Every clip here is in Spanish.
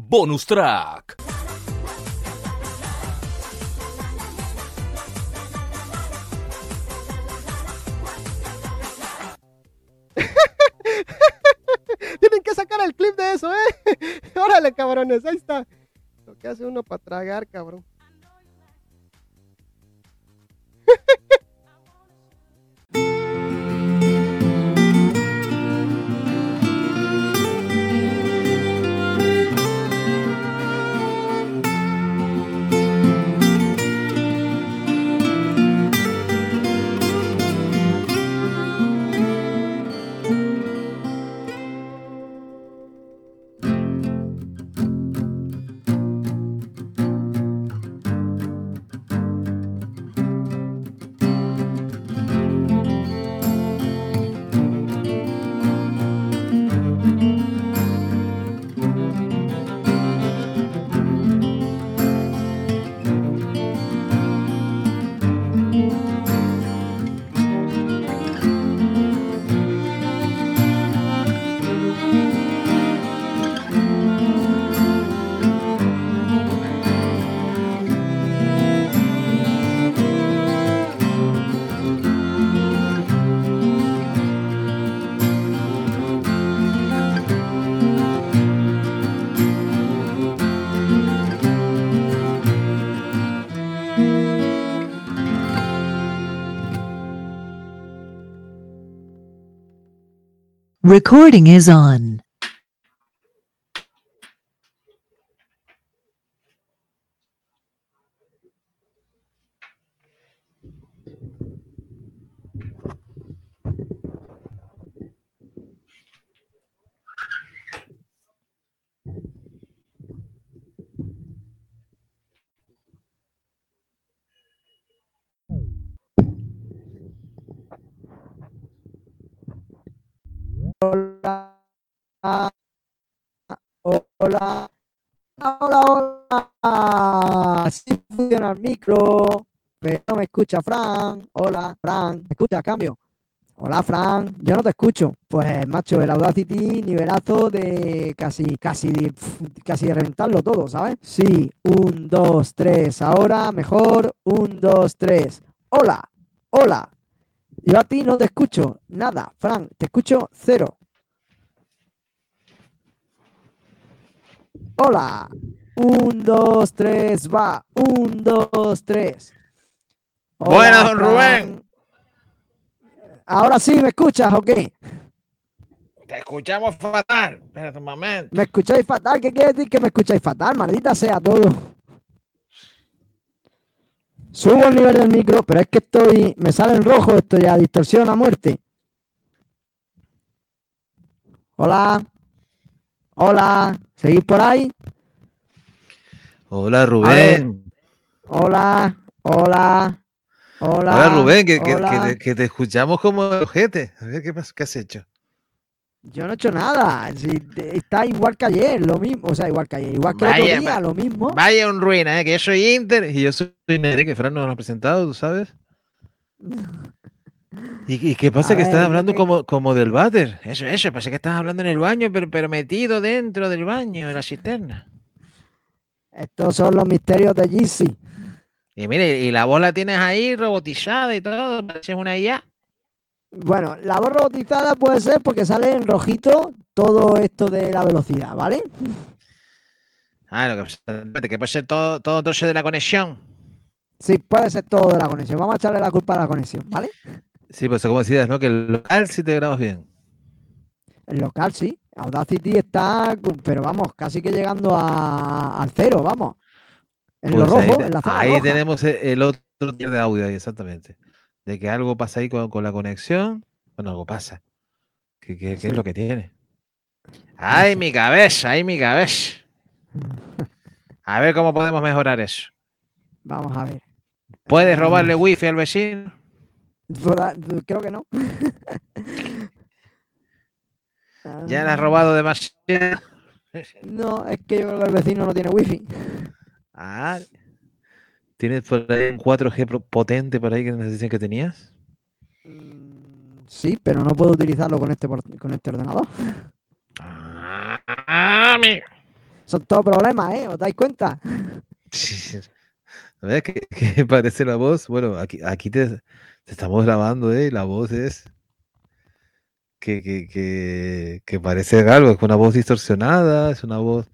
Bonus Track. Tienen que sacar el clip de eso, ¿eh? Órale, cabrones, ahí está. Lo que hace uno para tragar, cabrón. Recording is on. Escucha Fran. Hola, Fran. ¿Me escucha a cambio? Hola, Fran. Yo no te escucho. Pues, macho, el Audacity nivelazo de casi, casi, casi de reventarlo todo, ¿sabes? Sí, un, dos, tres. Ahora, mejor. Un, dos, tres. Hola, hola. Yo a ti no te escucho nada, Fran. Te escucho cero. Hola. Un, dos, tres, va. Un, dos, tres. Hola, Buenas, don. Rubén. Ahora sí, ¿me escuchas o qué? Te escuchamos fatal. Espérate un momento. ¿Me escucháis fatal? ¿Qué quiere decir que me escucháis fatal? Maldita sea todo. Subo el nivel del micro, pero es que estoy. Me sale en rojo esto ya, distorsión a muerte. Hola. Hola. ¿Seguís por ahí? Hola. Rubén. Hola. Hola. Hola. Hola, Rubén, que, que- que hola. te, que te escuchamos como ojete. A ver qué pasa, qué has hecho. Yo no he hecho nada. Si te- está igual que ayer, lo mismo. O sea, igual que ayer. Igual que el Vaya, otro día, va- lo mismo. Vaya un ruina, ¿eh? que yo soy Inter y yo soy Nere, que Fran nos lo ha presentado, ¿tú sabes? ¿Y, y qué pasa? A que estás hablando como, como del váter. Eso, eso, parece que estás hablando en el baño, pero, pero metido dentro del baño, en la cisterna. Estos son los misterios de Yeezy. Y mire, y la bola tienes ahí robotizada y todo, pareces una IA. Bueno, la voz robotizada puede ser porque sale en rojito todo esto de la velocidad, ¿vale? Ah, lo que, que puede ser todo, todo de la conexión. Sí, puede ser todo de la conexión. Vamos a echarle la culpa a la conexión, ¿vale? Sí, pues como decías, ¿no? Que el local sí te grabas bien. El local sí. Audacity está, pero vamos, casi que llegando a- al cero, vamos. En lo Pues ahí, rojo, te- en la zona ahí roja. tenemos e- el otro tier de audio ahí, exactamente. De que algo pasa ahí con, con la conexión. Bueno, algo pasa. ¿Qué, qué- qué Sí. es lo que tiene? ¡Ay, mi cabeza! ¡Ay, mi cabeza! A ver cómo podemos mejorar eso. Vamos a ver. ¿Puedes robarle wifi al vecino? Creo que no. Ya le has Ah, robado demasiado. No, es que yo creo que el vecino no tiene wifi. Ah, ¿Tienes por ahí un 4G pro- potente por ahí que dicen que tenías? Mm, Sí, pero no puedo utilizarlo con este, con este ordenador. Ah, amigo. Son todos problemas, ¿eh? ¿Os dais cuenta? ¿Ves que, que parece la voz? Bueno, aquí, aquí te, te estamos grabando, ¿eh? La voz es que, que, que, que parece algo, es una voz distorsionada, es una voz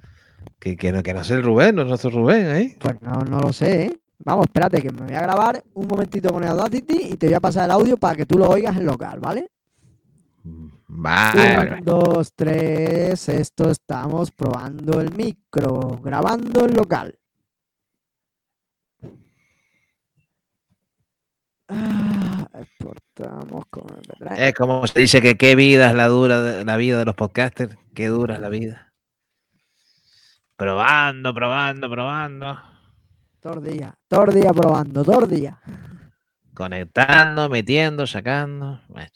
que, que no, que no es el Rubén, no es nuestro Rubén, ¿eh? Pues no, no lo sé, ¿eh? Vamos, espérate, que me voy a grabar un momentito con el Audacity y te voy a pasar el audio para que tú lo oigas en local, ¿vale? Vale, Un, dos, tres, esto estamos probando el micro, grabando en local. Ah, exportamos con el MP3. Es como se dice que qué vida es la dura de- la vida de los podcasters, qué dura es la vida. Probando, probando, probando, Todo el día, todo el día probando, todo el día. conectando, metiendo, sacando. Bueno,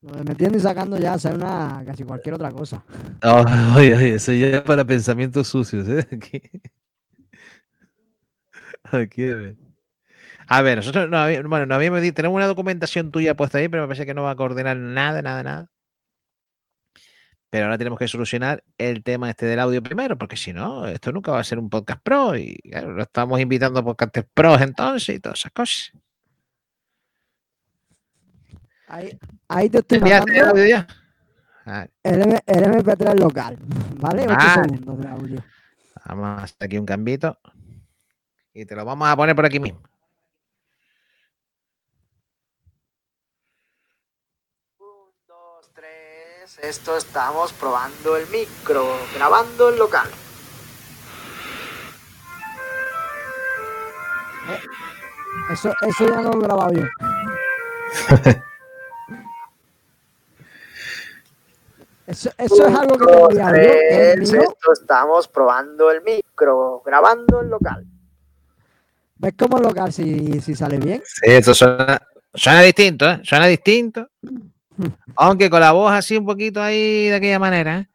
Lo de Metiendo y sacando ya sea una casi cualquier otra cosa. Oh, oye, oye, eso ya es para pensamientos sucios, ¿eh? Aquí. Aquí, a ver. A ver, nosotros no, bueno, no habíamos dicho, tenemos una documentación tuya puesta ahí, pero me parece que no va a coordinar nada, nada, nada. Pero ahora tenemos que solucionar el tema este del audio primero, porque si no, esto nunca va a ser un podcast pro. Y claro, lo estamos invitando a podcasters pros entonces y todas esas cosas. Ahí, ahí te estoy ¿Enviaste el mandando audio ya? Ah, el, M- el MP3 local, ¿vale? 8 Vale. segundos de audio. Vamos a hacer aquí un cambito. Y te lo vamos a poner por aquí mismo. Un, dos, tres, esto estamos probando el micro, grabando en local. Eh, Eso, eso ya no lo he grabado yo. Eso, eso es algo que yo, que es mío. Esto estamos probando el micro, grabando en local. ¿Ves cómo en local si, si sale bien? Sí, eso suena, suena distinto, ¿eh? Suena distinto. Aunque con la voz así un poquito ahí de aquella manera, ¿eh?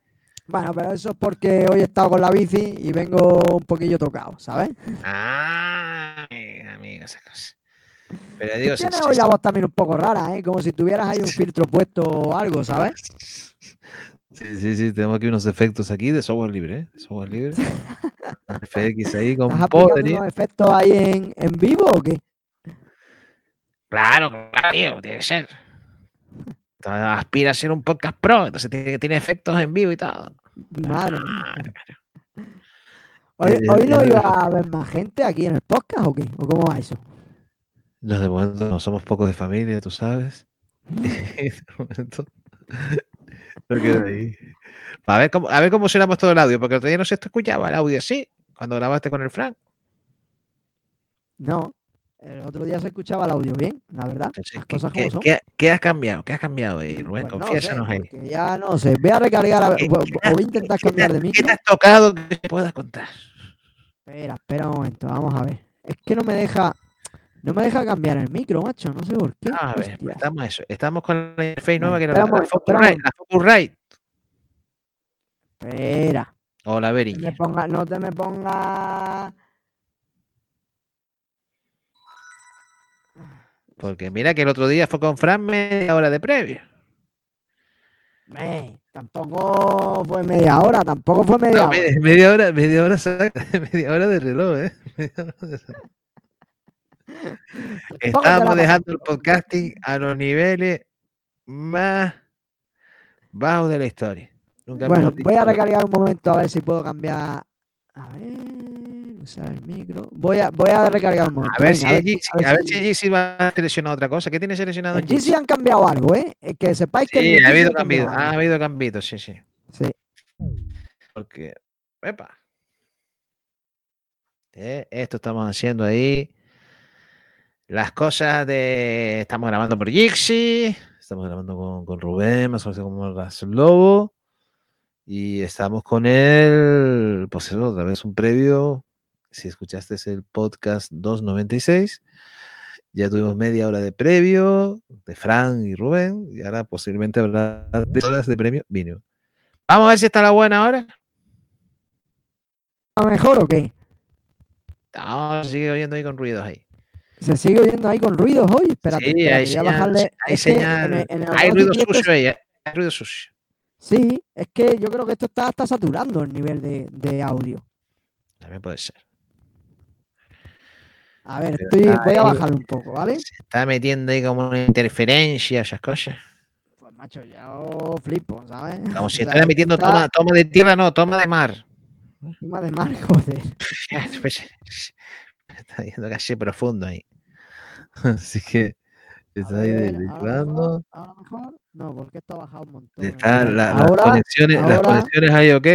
Bueno, pero eso es porque hoy he estado con la bici y vengo un poquillo tocado, ¿sabes? Ah, amiga, esa cosa. Pero digo, Tienes hoy la voz también un poco rara, ¿eh? Como si tuvieras ahí un filtro puesto o algo, ¿sabes? Sí, sí, sí, tenemos aquí unos efectos aquí de software libre, ¿eh? Software libre. FX ahí con ¿Estás aplicando poderío. unos efectos ahí en, en vivo o qué? Claro, claro, tío, tiene que ser. Aspira a ser un podcast pro, entonces tiene, tiene efectos en vivo y todo. Madre. ¿Hoy, Eh, hoy no eh, iba a haber más gente aquí en el podcast o qué? ¿O cómo va eso? Los de momento no somos pocos de familia, tú sabes. de momento, no queda ahí. A ver cómo, a ver cómo sonamos todo el audio, porque el otro día no se escuchaba el audio así, cuando grabaste con el Frank. No. El otro día se escuchaba el audio bien, la verdad. Entonces, Las ¿qué, cosas qué- como son. qué- qué has cambiado? ¿Qué has cambiado ahí, Rubén? Pues no sé, Confiésanos ahí. ya no sé. Voy a recargar, a ¿Qué- qué voy a intentar ¿Qué te, cambiar de qué micro. te has tocado que te puedas contar? Espera, espera un momento, vamos a ver. Es que no me deja, no me deja cambiar el micro, macho, no sé por qué. A ver, Hostia. estamos, eso. estamos con la interface nueva que espera la, la Focusrite, la Focusrite. Espera, O la no te me Behringer. ponga, no te me ponga. Porque mira que el otro día fue con Fran media hora de previo. Me, tampoco fue media hora, tampoco fue media No, hora. media, media hora, media hora, media hora de reloj, ¿eh? Media hora de reloj. Tampoco te Estábamos dejando el podcasting a los niveles más bajos de la historia. Nunca Bueno, voy a recargar un momento a ver si puedo cambiar. A ver, usar el micro. Voy a, voy a recargar un momento. A ver venga, si a allí, a ver a ver si- si allí sí va a seleccionar otra cosa. ¿Qué tiene seleccionado En GC han cambiado algo, ¿eh? Que sepáis que Sí, ha habido cambios, ha habido cambios, sí, sí. Sí. Porque, epa. Eh, esto estamos haciendo ahí. Las cosas de. Estamos grabando por Jixi. Estamos grabando con, con Rubén, más conocido como Ras Lobo. Y estamos con él. Pues eso, otra vez un previo. Si escuchaste el podcast 296. Ya tuvimos media hora de previo de Fran y Rubén. Y ahora posiblemente habrá tres horas de premio vino. Vamos a ver si está la buena ahora. ¿A mejor o qué? No, sigue oyendo ahí con ruidos ahí. Se sigue oyendo ahí con ruidos hoy. Espérate, Sí, hay voy a señal, bajarle. hay en señal. el- en el Hay ruido sucio ahí, ¿eh? hay ruido sucio. Sí, es que yo creo que esto está, está saturando el nivel de, de audio. También puede ser. A ver, estoy, está voy a ahí. bajarlo un poco, ¿vale? Se está metiendo ahí como una interferencia, esas cosas. Pues macho, yo flipo, ¿sabes? Como si estuviera metiendo está toma, toma de tierra, no, toma de mar. encima de mar, joder. Pues, está yendo casi profundo ahí. Así que A está ahí ver, ahora desglosando. mejor. No, porque esto ha bajado un montón. La- las, ahora, conexiones, las ahora. conexiones ahí, ok.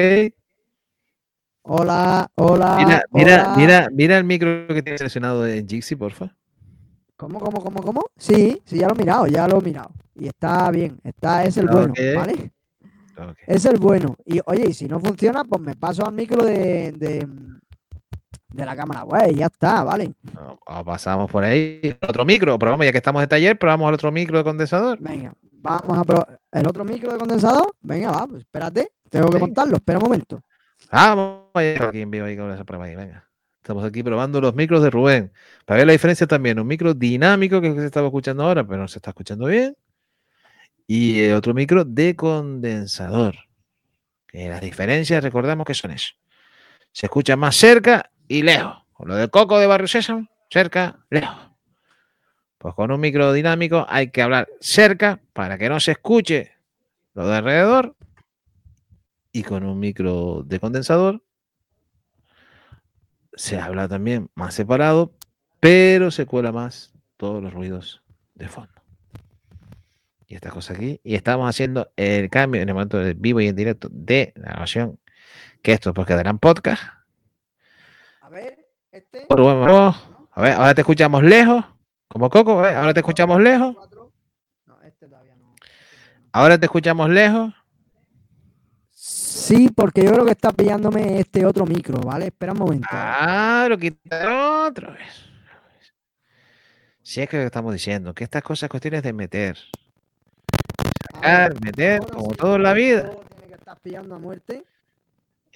Hola, hola. Mira, mira, hola. mira, mira el micro que tienes seleccionado en Jixi, porfa. ¿Cómo, cómo, cómo, cómo? Sí, sí, ya lo he mirado, ya lo he mirado. Y está bien, está, es el bueno. ¿vale? Es el bueno. Y oye, y si no funciona, pues me paso al micro de, de, de la cámara web y ya está, ¿vale? No, ah, pasamos por ahí. Otro micro, probamos, ya que estamos de taller, probamos el otro micro de condensador. Venga, vamos a probar. ¿El otro micro de condensador? Venga, va, pues espérate. Tengo que montarlo, espera un momento. Estamos aquí probando los micros de Rubén. Para ver la diferencia también. Un micro dinámico que se estaba escuchando ahora, pero no se está escuchando bien. Y otro micro de condensador. Que las diferencias, recordamos que son eso. Se escucha más cerca y lejos. Con lo de Coco de Barrio Sésamo, cerca, lejos. Pues con un micro dinámico hay que hablar cerca para que no se escuche lo de alrededor. Y con un micro de condensador se habla también más separado, pero se cuela más todos los ruidos de fondo. Y esta cosa aquí. Y estamos haciendo el cambio en el momento de vivo y en directo de la grabación. Que esto quedará en podcast. A ver, este. A ver, ahora te escuchamos lejos. Como Coco, ahora te escuchamos lejos. Este. Ahora te escuchamos lejos. Sí, porque yo creo que está pillándome este otro micro, ¿vale? Espera un momento. Ah, lo quitaron otra vez. Si es que lo estamos diciendo, que estas cosas cuestiones de meter. Sacar, meter, ahora como sí, todo en la vida. Tiene que estar pillando a muerte.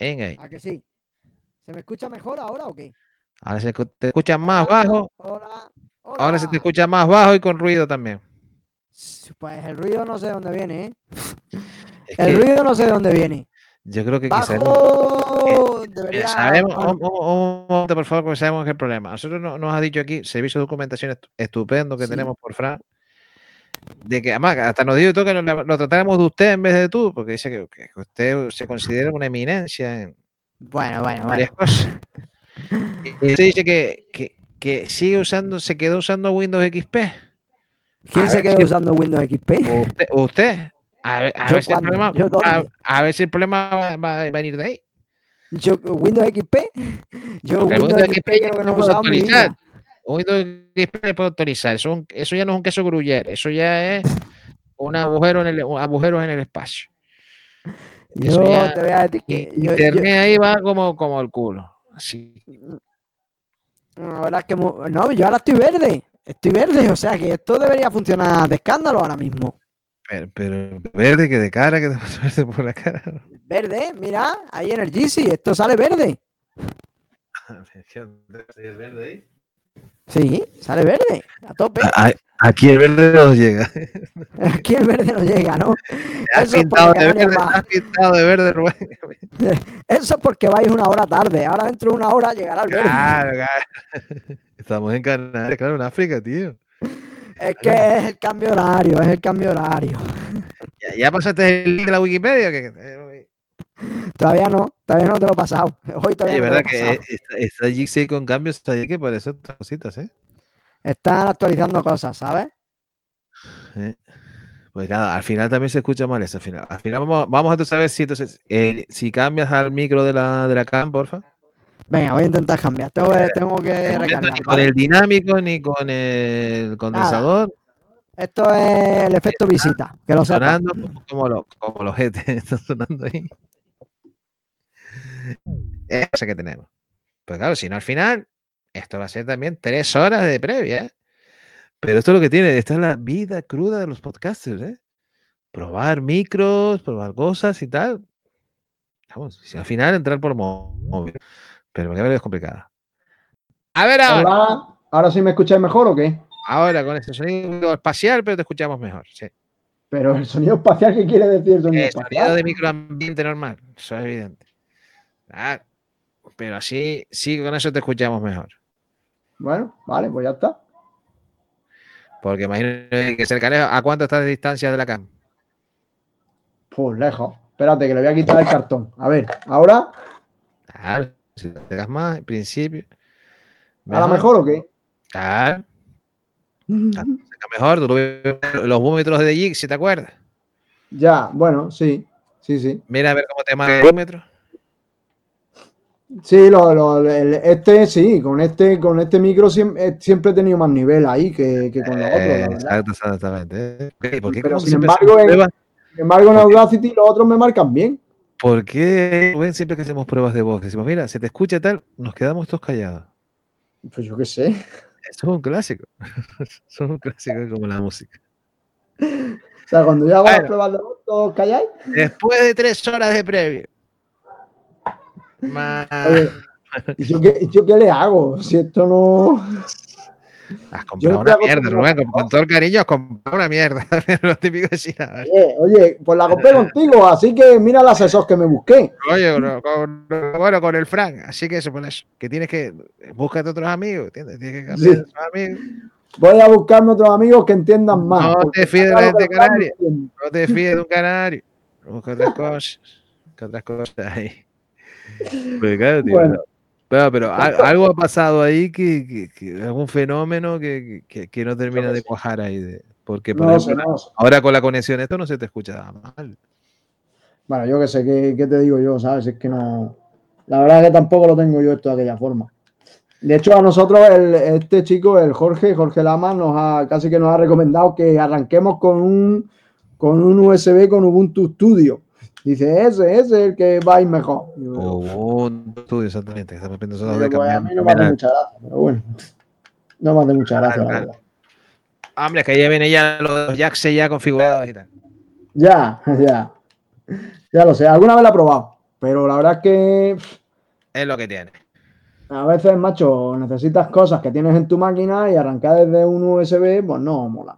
Venga. ¿A que sí? ¿Se me escucha mejor ahora o qué? Ahora se te escucha más bajo. Hola. Ahora se te escucha más bajo y con ruido también. Pues el ruido no sé de dónde viene, ¿eh? Es El que ruido no sé de dónde viene. Yo creo que quizás Debería. sabemos, un, un- un por favor, porque sabemos que el problema. Nosotros no- nos ha dicho aquí, servicio de documentación estu- estupendo que Sí. tenemos por Fran, de que además hasta nos dijo que lo, lo tratáramos de usted en vez de tú, porque dice que, que usted se considera una eminencia en Bueno, bueno, bueno. varias cosas. Y usted dice que, que, que sigue usando, se quedó usando Windows XP. ¿Quién a se quedó si- usando Windows XP? Usted. A ver, a ¿Yo el problema, ¿Yo a, dónde? a ver si el problema va, va a venir de ahí. Yo, ¿Windows XP? Yo Windows Windows XP XP creo que no mi actualizar. Windows XP le puede actualizar. Eso, un- eso ya no es un queso gruyer, eso ya es un agujero en el, un agujero en el espacio. Eso Yo ya- te voy a decir que yo- Internet ahí va como, como el culo. Así. la verdad es que no, yo ahora estoy verde. Estoy verde, o sea que esto debería funcionar de escándalo ahora mismo. Pero, pero verde que de cara, que te vas a verde por la cara. Verde, mira, ahí en el GC, esto sale verde. Sí, sale verde, a tope. Aquí el verde no llega. Aquí el verde no llega, ¿no? Has Eso es pintado porque de verde, va- has pintado de verde, Rubén. Eso es porque vais una hora tarde. Ahora dentro de una hora llegará el verde. Claro, claro. Estamos en Canarias, claro, en África, tío. Es que es el cambio horario, es el cambio horario. ¿Ya, ya pasaste el link de la Wikipedia? Que, eh, Todavía no, todavía no te lo he pasado. Hoy todavía es no te lo verdad he que está, está Jixi con cambios ahí que parece otras cositas, ¿eh? Están actualizando cosas, ¿sabes? Eh, Pues nada, al final también se escucha mal eso. Al final, al final vamos, vamos a saber si entonces, eh, si cambias al micro de la, de la cam, porfa. Venga, voy a intentar cambiar. Tengo que, tengo que recargar. ni con ¿vale? el dinámico ni con el condensador. Esto es el efecto visita, que lo sonando como, como los como los GT están sonando ahí. Esa que tenemos. Pues claro, si no al final, esto va a ser también tres horas de previa. ¿eh? Pero esto es lo que tiene, esta es la vida cruda de los podcasters, ¿eh? Probar micros, probar cosas y tal. Vamos, si al final entrar por móvil. Pero ver es complicado. A ver ahora, ¿ahora sí me escucháis mejor o qué? ahora con este sonido espacial, pero te escuchamos mejor. Sí. Pero el sonido espacial, ¿qué quiere decir el sonido El espacial? sonido de microambiente normal, eso es evidente. Claro, pero así, sí, con eso te escuchamos mejor. Bueno, vale, pues ya está. Porque imagino que cerca lejos, ¿a cuánto estás de distancia de la cama? Pues lejos. Espérate, que le voy a quitar el cartón. A ver, ahora, Claro, si te pegas más, en principio. ¿a la mejor o qué? Claro, mejor. Tú lo ves en los búmetros de Jig, si te acuerdas. Ya, bueno, sí, sí, sí. Mira a ver cómo te marca el búmetro. Sí, lo- lo- el- este sí, con este, con este micro siempre, siempre he tenido más nivel ahí que, que con los otros, Eh, exacto, exactamente. ¿eh? Ok, ¿Por qué, Pero sin embargo, en- Sin embargo, en Audacity los otros me marcan bien. ¿Por qué Rubén, siempre que hacemos pruebas de voz? Decimos, mira, se te escucha tal, nos quedamos todos callados. Pues yo qué sé. Eso es un clásico. Eso es un clásico como la música. O sea, cuando yo hago las Bueno. pruebas de voz, todos calláis. Después de tres horas de previo. Más... Oye, ¿y yo qué, y yo qué le hago? Si esto no. Has comprado una mierda, Rubén. Con, con todo el cariño, has comprado una mierda. Lo típico de China. Oye, oye, pues la compré contigo, así que mira el asesor que me busqué. Oye, bro, con- bueno, con el Frank. Así que eso, por eso. Que tienes que. Búscate otros amigos. ¿entiendes? Tienes que cambiar Sí. otros amigos. Voy a buscarme otros amigos que entiendan más. No te fíes de la gente canaria. No te fíes de un canario. Busca otras cosas. Busca otras cosas ahí. Pues claro, tío, Bueno. Pero, pero al- algo ha pasado ahí que, que- que algún fenómeno que, que- no termina de cuajar ahí. de- porque por No ejemplo, ahora con la conexión esto no se te escucha nada mal. Bueno, yo qué sé, ¿qué, qué te digo yo? ¿Sabes? Es que no. La verdad es que tampoco lo tengo yo esto de aquella forma. De hecho, a nosotros, el- este chico, el Jorge, Jorge Lama, nos ha casi que nos ha recomendado que arranquemos con un, con un USB con Ubuntu Studio. Dice, ese, ese es el que va a ir mejor. Yo, O un estudio exactamente. Estamos de pues, a mí no me hace mucha gracia, pero bueno. No me hace mucha gracia, la Claro, verdad. Hombre, es que ya viene ya los jacks ya configurados y tal. Ya, ya. Ya lo sé. Alguna vez la he probado, pero la verdad es que Es lo que tiene. a veces, macho, necesitas cosas que tienes en tu máquina y arrancar desde un USB, pues no mola.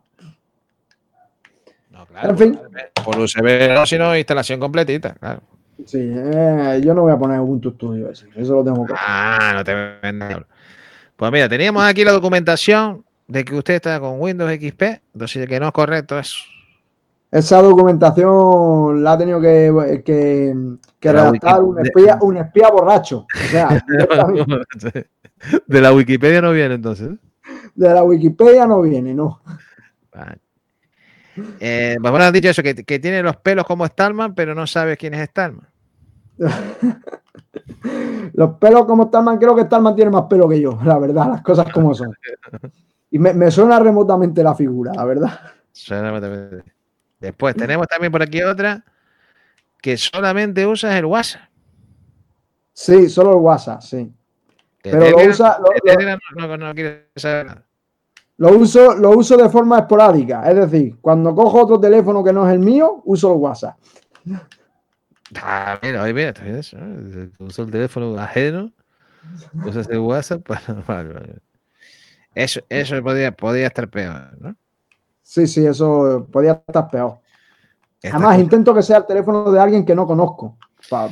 Claro. En fin. Por USB, no, sino instalación completita, claro. Sí, eh, yo no voy a poner Ubuntu Studio eso lo tengo que Ah, no te vendas. Pues mira, teníamos aquí la documentación de que usted está con Windows XP, entonces que no es correcto eso. Esa documentación la ha tenido que, que, redactar un espía, un espía borracho. O sea, De la Wikipedia no viene entonces. de la Wikipedia no viene, no. Vale. Eh, pues bueno, han dicho eso, que, que tiene los pelos como Stallman, pero no sabes quién es Stallman. Los pelos como Stallman, creo que Stallman tiene más pelo que yo, la verdad, las cosas como son. Y me, me suena remotamente la figura, la verdad. Solamente- Después tenemos también por aquí otra que solamente usas el WhatsApp. Sí, solo el WhatsApp, sí. Pero lo usa- lo- lo- no, no, no quiere saber nada. Lo uso, lo uso de forma esporádica, es decir, cuando cojo otro teléfono que no es el mío, uso el WhatsApp. Ah, mira, oye, mira, está bien eso. Uso el teléfono ajeno, usas el WhatsApp para. vale, vale. Eso, eso podría, podría estar peor, ¿no? Sí, sí, eso podría estar peor. Esta Además, intento que sea el teléfono de alguien que no conozco, pa-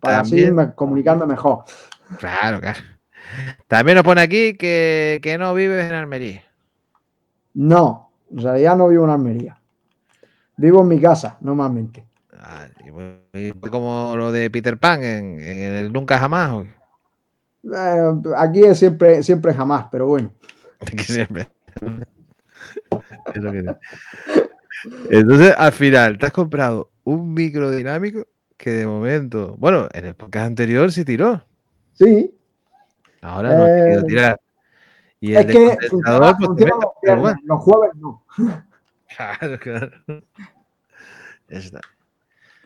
para así me- comunicarme mejor. Claro, claro. También nos pone aquí que, que no vives en Almería. No, en realidad no vivo en Almería. Vivo en mi casa, normalmente. Ah, como lo de Peter Pan en, en el Nunca Jamás. Eh, aquí es siempre, siempre jamás, pero bueno. Siempre. Es lo que. Entonces, al final, te has comprado un micro dinámico que de momento, bueno, en el podcast anterior sí tiró. Sí, Ahora no ha querido Eh, tirar. Y el es que funciona, pues, funciona los viernes, los jueves no. Claro, claro. Ya está.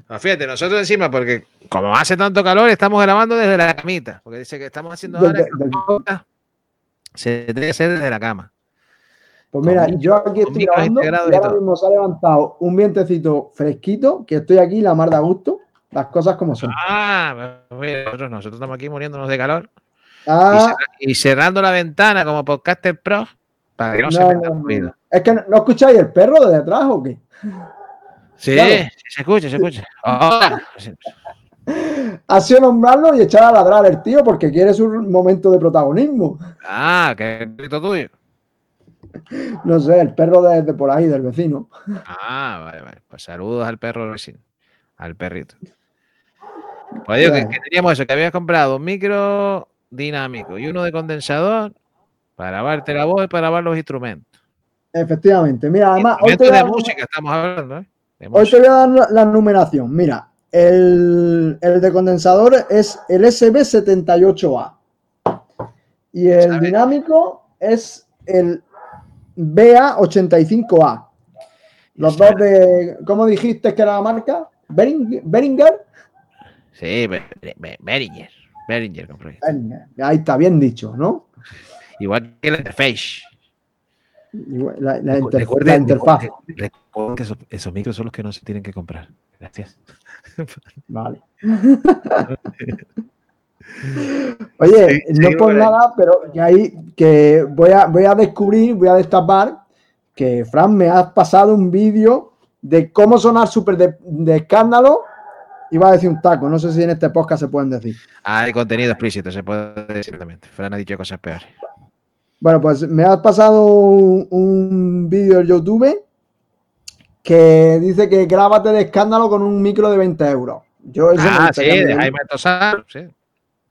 No, fíjate, nosotros encima, porque como hace tanto calor, estamos grabando desde la camita. Porque dice que estamos haciendo ahora Desde- que desde- se tiene que hacer desde la cama. Pues mira, Con yo aquí estoy grabando y ahora mismo se ha levantado un vientecito fresquito, que estoy aquí la mar de gusto, las cosas como son. Ah, pues mira, nosotros, nosotros estamos aquí muriéndonos de calor. Y, Ah, y cerrando la ventana como podcaster pro para que no, se no, meta no, no. ruido. Es que no, ¿no escucháis el perro de detrás o qué? Sí, Claro. se escucha, se escucha. Sí. Ha sido nombrarlo y echar a ladrar el tío porque quiere su momento de protagonismo. Ah, que es tuyo. No sé, el perro de, de por ahí, del vecino. Ah, vale, vale. Pues saludos al perro del vecino. Al perrito. Pues digo que teníamos eso, que habías comprado un micro dinámico y uno de condensador para grabarte la voz y para grabar los instrumentos. Efectivamente. Mira, además, hoy te, de dar- música estamos hablando, ¿eh? Hoy te voy a dar la, la numeración. Mira, el, el de condensador es el SB78A. Y el dinámico es el BA85A. Los dos de. ¿Cómo dijiste que era la marca? Bering- Beringer. Sí, Be- Behringer compré. Beringer. Ahí está, bien dicho, ¿no? Igual que la interface. Igual, La, la inter- Recuerden- la interfaz. recuerden- que esos, esos micros son los que no se tienen que comprar. Gracias. Vale. Oye, Sí, no sí, por nada, pero que ahí que voy a, voy a descubrir, voy a destapar que Fran me ha pasado un vídeo de cómo sonar súper de, de escándalo. Iba a decir un taco, no sé si en este podcast se pueden decir. Ah, hay contenido explícito, se puede decir también. Fran ha dicho cosas peores. Bueno, pues me has pasado un, un vídeo en YouTube que dice que grábate de escándalo con un micro de 20 euros. Yo eso Ah, sí, de. Jaime Tosar. Sí.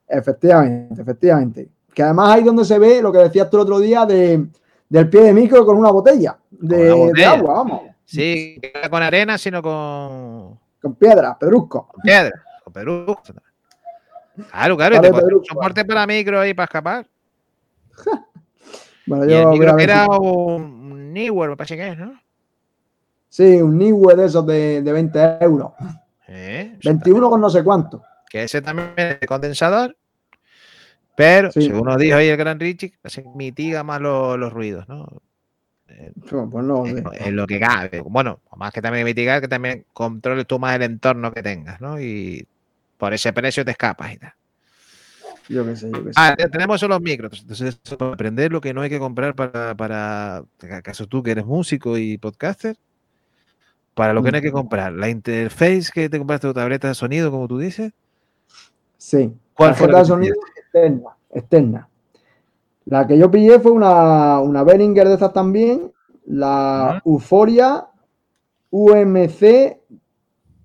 Efectivamente, efectivamente. Que además ahí donde se ve lo que decías tú el otro día de, del pie de micro con una botella de, de agua, vamos, Sí, no con arena, sino con, con piedra, pedrusco. con piedra, con Perú. Claro, claro, y te pones Pedro. un soporte para micro ahí para escapar. Bueno, Y yo el micro que era un Newer, me parece que es, ¿no? Sí, un Niue de esos de, de 20 euros. Eh, eso 21 con no sé cuánto. que ese también es de condensador, pero Sí. según nos dijo ahí el gran Richie, se mitiga más lo- los ruidos, ¿no? Pues no en, sé. lo- en lo que cabe. Bueno, más que también mitigar, que también controles tú más el entorno que tengas, ¿no? Y por ese precio te escapas y tal. Yo qué sé, yo qué sé. Ah, te- tenemos esos los micros. Entonces, aprender lo que no hay que comprar para, para, acaso tú que eres músico y podcaster, para lo que no hay que comprar, la interface que te compraste tu tableta de sonido, como tú dices, Sí. ¿cuál fue la de sonido externa, externa. La que yo pillé fue una, una Behringer de estas también, la Euphoria UMC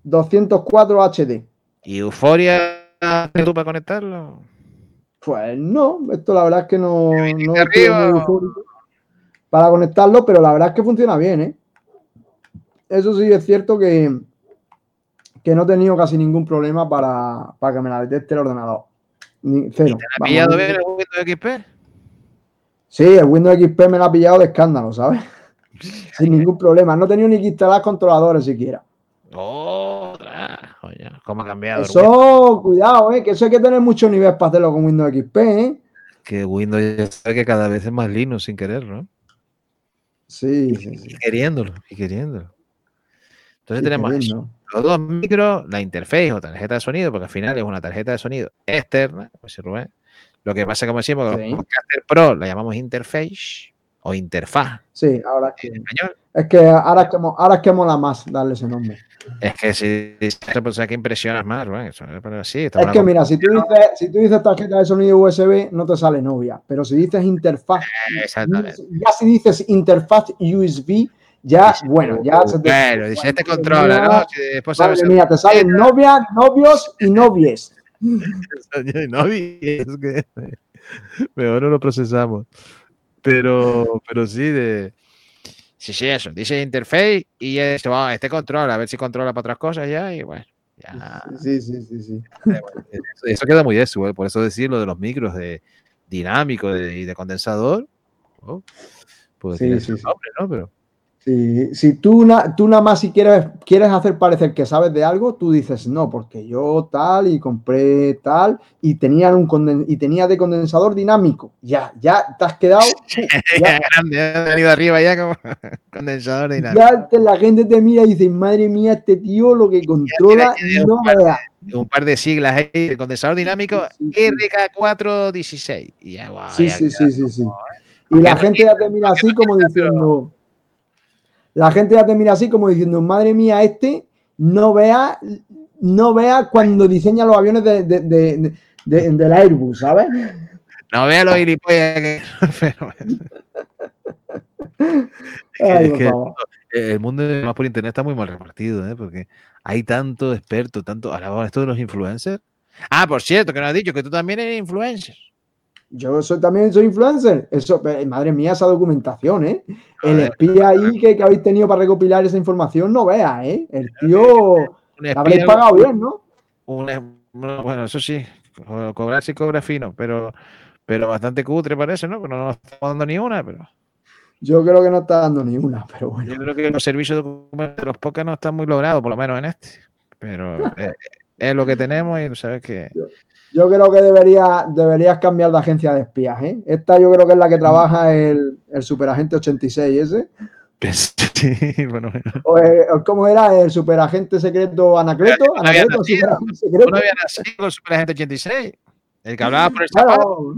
204 HD. ¿Y Euforia tú para conectarlo? Pues no, esto la verdad es que no, no estoy para conectarlo, pero la verdad es que funciona bien, ¿eh? Eso sí es cierto que, que no he tenido casi ningún problema para, para que me la detecte el ordenador. Ni, cero. ¿Te ha Vamos, pillado bien el Windows XP? Sí, el Windows XP me la ha pillado de escándalo, ¿sabes? Sin ningún problema. No he tenido ni que instalar controladores siquiera. Otra. Oye, ¿cómo ha cambiado? Eso, cuidado, ¿eh? Que eso hay que tener mucho nivel para hacerlo con Windows XP, ¿eh? Que Windows ya sabe que cada vez es más Linux sin querer, ¿no? Sí, sí, sí. Y queriéndolo, y queriéndolo. Entonces Sí, tenemos bien, eso. ¿no? los dos micros, la interface o tarjeta de sonido, porque al final es una tarjeta de sonido externa, pues sí, Rubén. Lo que pasa, como decimos, Sí. los Podcaster Pro la llamamos interface o interfaz Sí, ahora es que, en español. es que ahora es que, ahora es que mola más darle ese nombre. Es que si dices pues que impresionas más, Rubén. Eso es sí, Es que mira, si tú dices, si tú dices tarjeta de sonido USB, no te sale novia. Pero si dices interfaz, Exactamente. ya si dices interfaz USB, ya, bueno, ya se te. Bueno, dice, este controla, ¿no? Si después sabes Madre mía, te salen novias, novios y novies. no es que mejor no lo procesamos. Pero, pero sí, de. Sí, sí, eso. Dice interface y dice, "Ah, este controla, a ver si controla para otras cosas ya. Y bueno, ya. Sí, sí, sí, sí. Eso, eso queda muy eso, ¿eh? por eso decir lo de los micros de dinámico de- y de condensador. ¿no? Pues Sí, tiene sí, su sí. nombre, ¿no? Pero Sí, si tú, na- tú nada más si quieres, quieres hacer parecer que sabes de algo, tú dices no, porque yo tal y compré tal y tenía un conden- y tenía de condensador dinámico. Ya, ya te has quedado. Ya, grande, arriba ya como condensador dinámico. ya te- la gente te mira y dice, madre mía, este tío lo que controla no un par de siglas ahí, el condensador dinámico Sí, sí, sí. RK416. Y ya, guau, Sí, ya sí, sí, sí, sí. Y Aunque la gente ya te mira así como diciendo, la gente ya te mira así como diciendo, madre mía, este no vea, no vea cuando diseña los aviones de, de, de, de- del Airbus, ¿sabes? No vea los gilipollas que. pero- Ay, es por que favor. el mundo más por internet está muy mal repartido, ¿eh? Porque hay tanto experto, tanto. Ahora esto de los influencers. Ah, por cierto, que no has dicho que tú también eres influencer. Yo soy, también soy influencer. Eso, eh, madre mía, esa documentación, ¿eh? El espía ahí que, que habéis tenido para recopilar esa información, no vea, ¿eh? El tío, le habréis espía- pagado bien, ¿no? un bueno, eso sí, co- cobrar sí cobra fino, pero, pero bastante cutre parece, ¿no? Pero no nos estamos dando ni una, pero Yo creo que no está dando ni una, pero bueno. yo creo que los servicios de los podcasts no están muy logrados, por lo menos en este. Pero eh, es lo que tenemos y sabes que Yo creo que debería, deberías cambiar de agencia de espías, ¿eh? Esta yo creo que es la que trabaja el, el superagente 86 ese. que sí, bueno, O, eh, o ¿Cómo era? El superagente secreto Anacleto. no había Anacleto, nacido. superagente secreto. no habías nacido con Superagente 86, el que hablaba por el. Claro,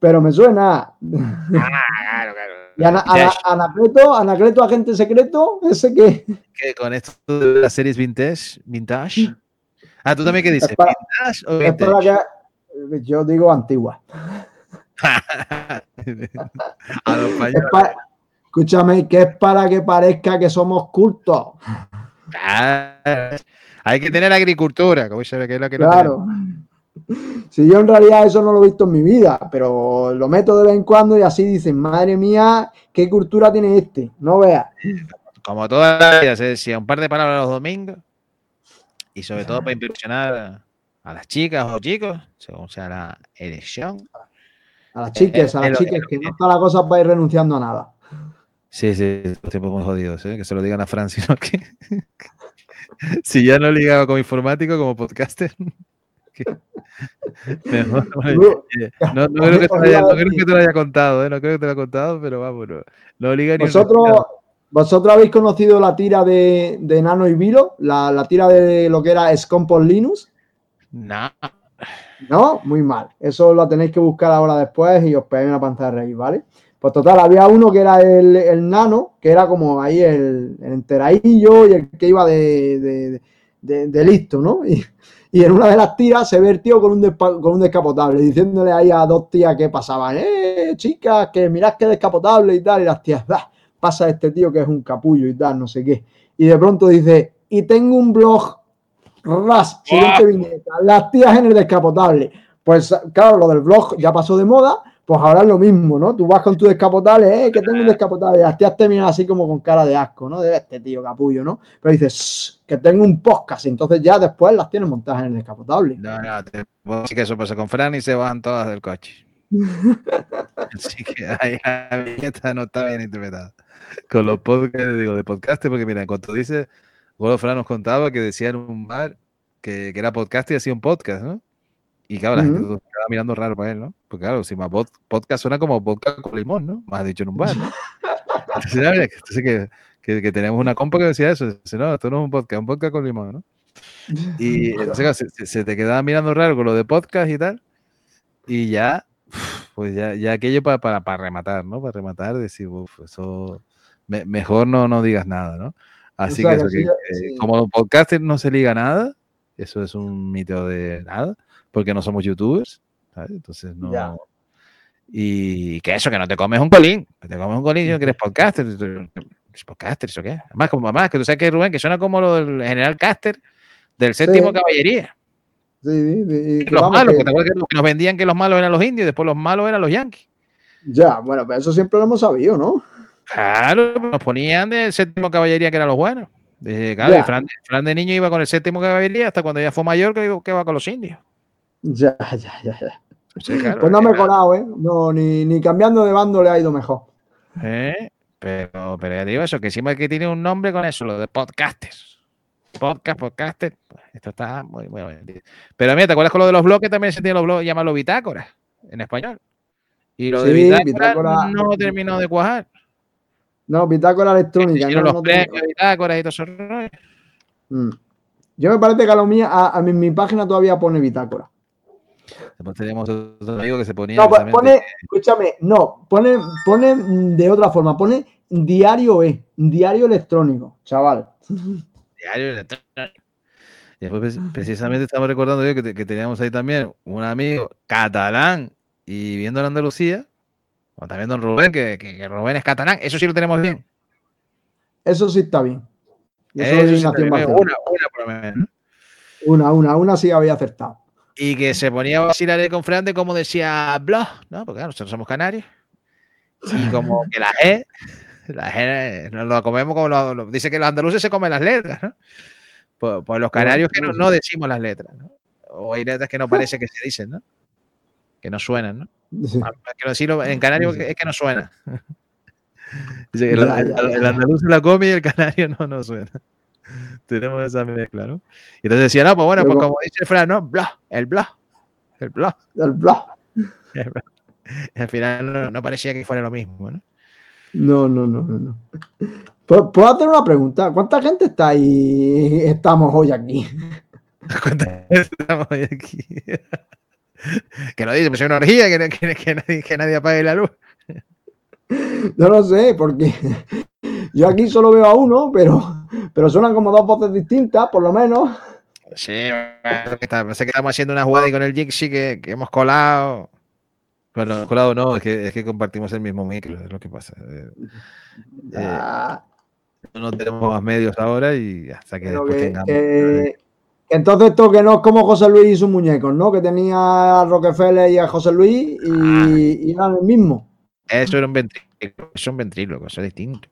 pero me suena. Ah, claro, claro. Y Ana- Ya, Ana- Anacleto, Anacleto, agente secreto, ese que. que con esto de las series vintage, vintage. Ah, tú también qué dices, Es para- vintage o Es para vintage? que. Yo digo antigua. A los Es escúchame, que es para que parezca que somos cultos. Claro. Hay que tener agricultura, como se ve que es lo que no Claro. Si yo en realidad eso no lo he visto en mi vida, pero lo meto de vez en cuando y así dicen, madre mía, qué cultura tiene este. No veas. Como toda la vida, se decía un par de palabras los domingos y sobre todo para impresionar a, las chicas o chicos, según sea la elección. A las chicas, a Eh, eh, las lo- chicas, que no está la cosa para ir renunciando a nada. Sí, sí, los tiempos muy jodidos, ¿eh? que se lo digan a Fran, sino que si ya no ligaba como informático, como podcaster. que- mejor, bueno, eh, no, no creo que te lo haya, no creo que te lo haya contado, ¿eh? no creo que te lo haya contado, pero vamos, no, no liga ni un Vosotros, habéis conocido la tira de, de Nano y Vilo, la, la tira de lo que era Scom por Linux. No, No, muy mal. Eso lo tenéis que buscar ahora después y os pegáis una panza de reír, ¿vale? Pues total, había uno que era el, el nano, que era como ahí el, el enteradillo y el que iba de, de- de- de listo, ¿no? Y, y en una de las tiras se ve el tío con un, despa- con un descapotable, diciéndole ahí a dos tías que pasaban, ¡eh, chicas, que mirad qué descapotable y tal! Y las tías, "Bah, pasa este tío que es un capullo y tal, no sé qué. Y de pronto dice, y tengo un blog Ras, siguiente viñeta, las tías en el descapotable. Pues claro, lo del blog ya pasó de moda, pues ahora es lo mismo, ¿no? Tú vas con tu descapotable, eh, que tengo un descapotable, y las tías te miran así como con cara de asco, ¿no? De este tío capullo, ¿no? Pero dices, "Shh, que tengo un podcast, y entonces ya después las tienes montadas en el descapotable. no, no, te puedo decir que eso pasa con Fran y se bajan todas del coche. Así que ahí la viñeta no está bien interpretada. Con los podcasts, digo, de podcast, porque mira, cuando dices, Golo Fran nos contaba que decía en un bar que, que era podcast y hacía un podcast, ¿no? Y claro, la gente Ujú. todo estaba mirando raro para él, ¿no? Porque claro, si más pod- podcast suena como podcast con limón, ¿no? Más dicho en un bar, ¿no? Entonces, mira, entonces que, que, que tenemos una compa que decía eso. Dice, no, esto no es un podcast, un podcast con limón, ¿no? Y entonces claro, se, se- se te quedaba mirando raro con lo de podcast y tal. Y ya, pues ya, ya aquello para, para, para rematar, ¿no? Para rematar, decir, uff, eso me- mejor no, no digas nada, ¿no? Así sea, que, eso, que, sí. como podcaster no se liga nada, eso es un mito de nada, porque no somos youtubers, ¿sabes? Entonces no. Ya. Y que eso, que no te comes un colín, que te comes un colín y no que eres podcaster. tú- ¿Es podcaster, ¿eso qué? Además, como mamá, que tú sabes que Rubén, que suena como lo del general Caster del séptimo Sí. caballería. Sí, sí, los vamos, malos, que- te acuerdas que nos vendían que los malos eran los indios después los malos eran los yankees. Ya, bueno, pero eso siempre lo hemos sabido, ¿no? Claro, nos ponían del séptimo caballería que eran los buenos. Eh, claro, y Fran, Fran de niño iba con el séptimo caballería hasta cuando ya fue mayor que, que va con los indios. Ya, ya, ya. ya. Sí, claro, Pues no ha mejorado, ¿eh? No, ni, ni cambiando de bando le ha ido mejor. ¿Eh? Pero, pero ya te digo eso, que encima que tiene un nombre con eso, lo de podcasters. Podcast, podcaster. pues, esto está muy, muy bien. Pero mira, ¿te acuerdas con lo de los bloques? También se tiene los bloques, llamarlo bitácoras en español. Y lo de Sí, bitácora, bitácora. no terminó de cuajar. No, bitácora electrónica. No, los no premios, bitácoras y todo eso. Mm. Yo me parece que a lo mía, a, a mi, mi página todavía pone bitácora. Después teníamos otro amigo que se ponía. No, pues pone, escúchame, no, pone, pone de otra forma, pone diario es, diario electrónico, chaval. Diario electrónico. Y después, pre- precisamente estamos recordando yo que, te- que teníamos ahí también un amigo catalán y viviendo en Andalucía. O también don Rubén, que, Rubén es catalán. Eso sí lo tenemos bien. Eso sí está bien. Eso sí está. Una, una por lo menos. ¿no? Una, una, una sí había acertado. Y que se ponía a vacilar con Fran de como decía blah, ¿no? Porque claro, nosotros somos canarios. Y como que la G, la G nos lo comemos como lo, lo- dice que los andaluces se comen las letras, ¿no? Pues, pues los canarios que no, no decimos las letras, ¿no? O hay letras que no parece que se dicen, ¿no? Que no suenan, ¿no? Sí. Ah, Quiero decirlo en canario Sí. es que no suena. El, el- el andaluz la come y el canario no, no suena. Tenemos esa mezcla, ¿no? Y entonces decía, no, pues bueno, pues como dice Fran, ¿no? El blah, el blah. El bla. Al final no, no parecía que fuera lo mismo, ¿no? No, no, no, no. no. ¿Puedo hacer una pregunta? ¿Cuánta gente está ahí? Estamos hoy aquí. ¿Cuántas veces estamos hoy aquí? Que lo dice, pues es una orgía, que, que- que nadie, que nadie apague la luz. No lo sé, porque yo aquí solo veo a uno, pero, pero suenan como dos voces distintas, por lo menos. Sí, parece que estamos haciendo una jugada con el Jixi que, que hemos colado. Bueno, colado no, es que, es que compartimos el mismo micro, es lo que pasa. Eh, eh, Ah, no tenemos más medios ahora y hasta que después que- tengamos. Entonces esto que no es como José Luis y sus muñecos, ¿no? Que tenía a Rockefeller y a José Luis y, y eran el mismo. Eso era un ventríloco, eso es un ventríloco, eso es distinto.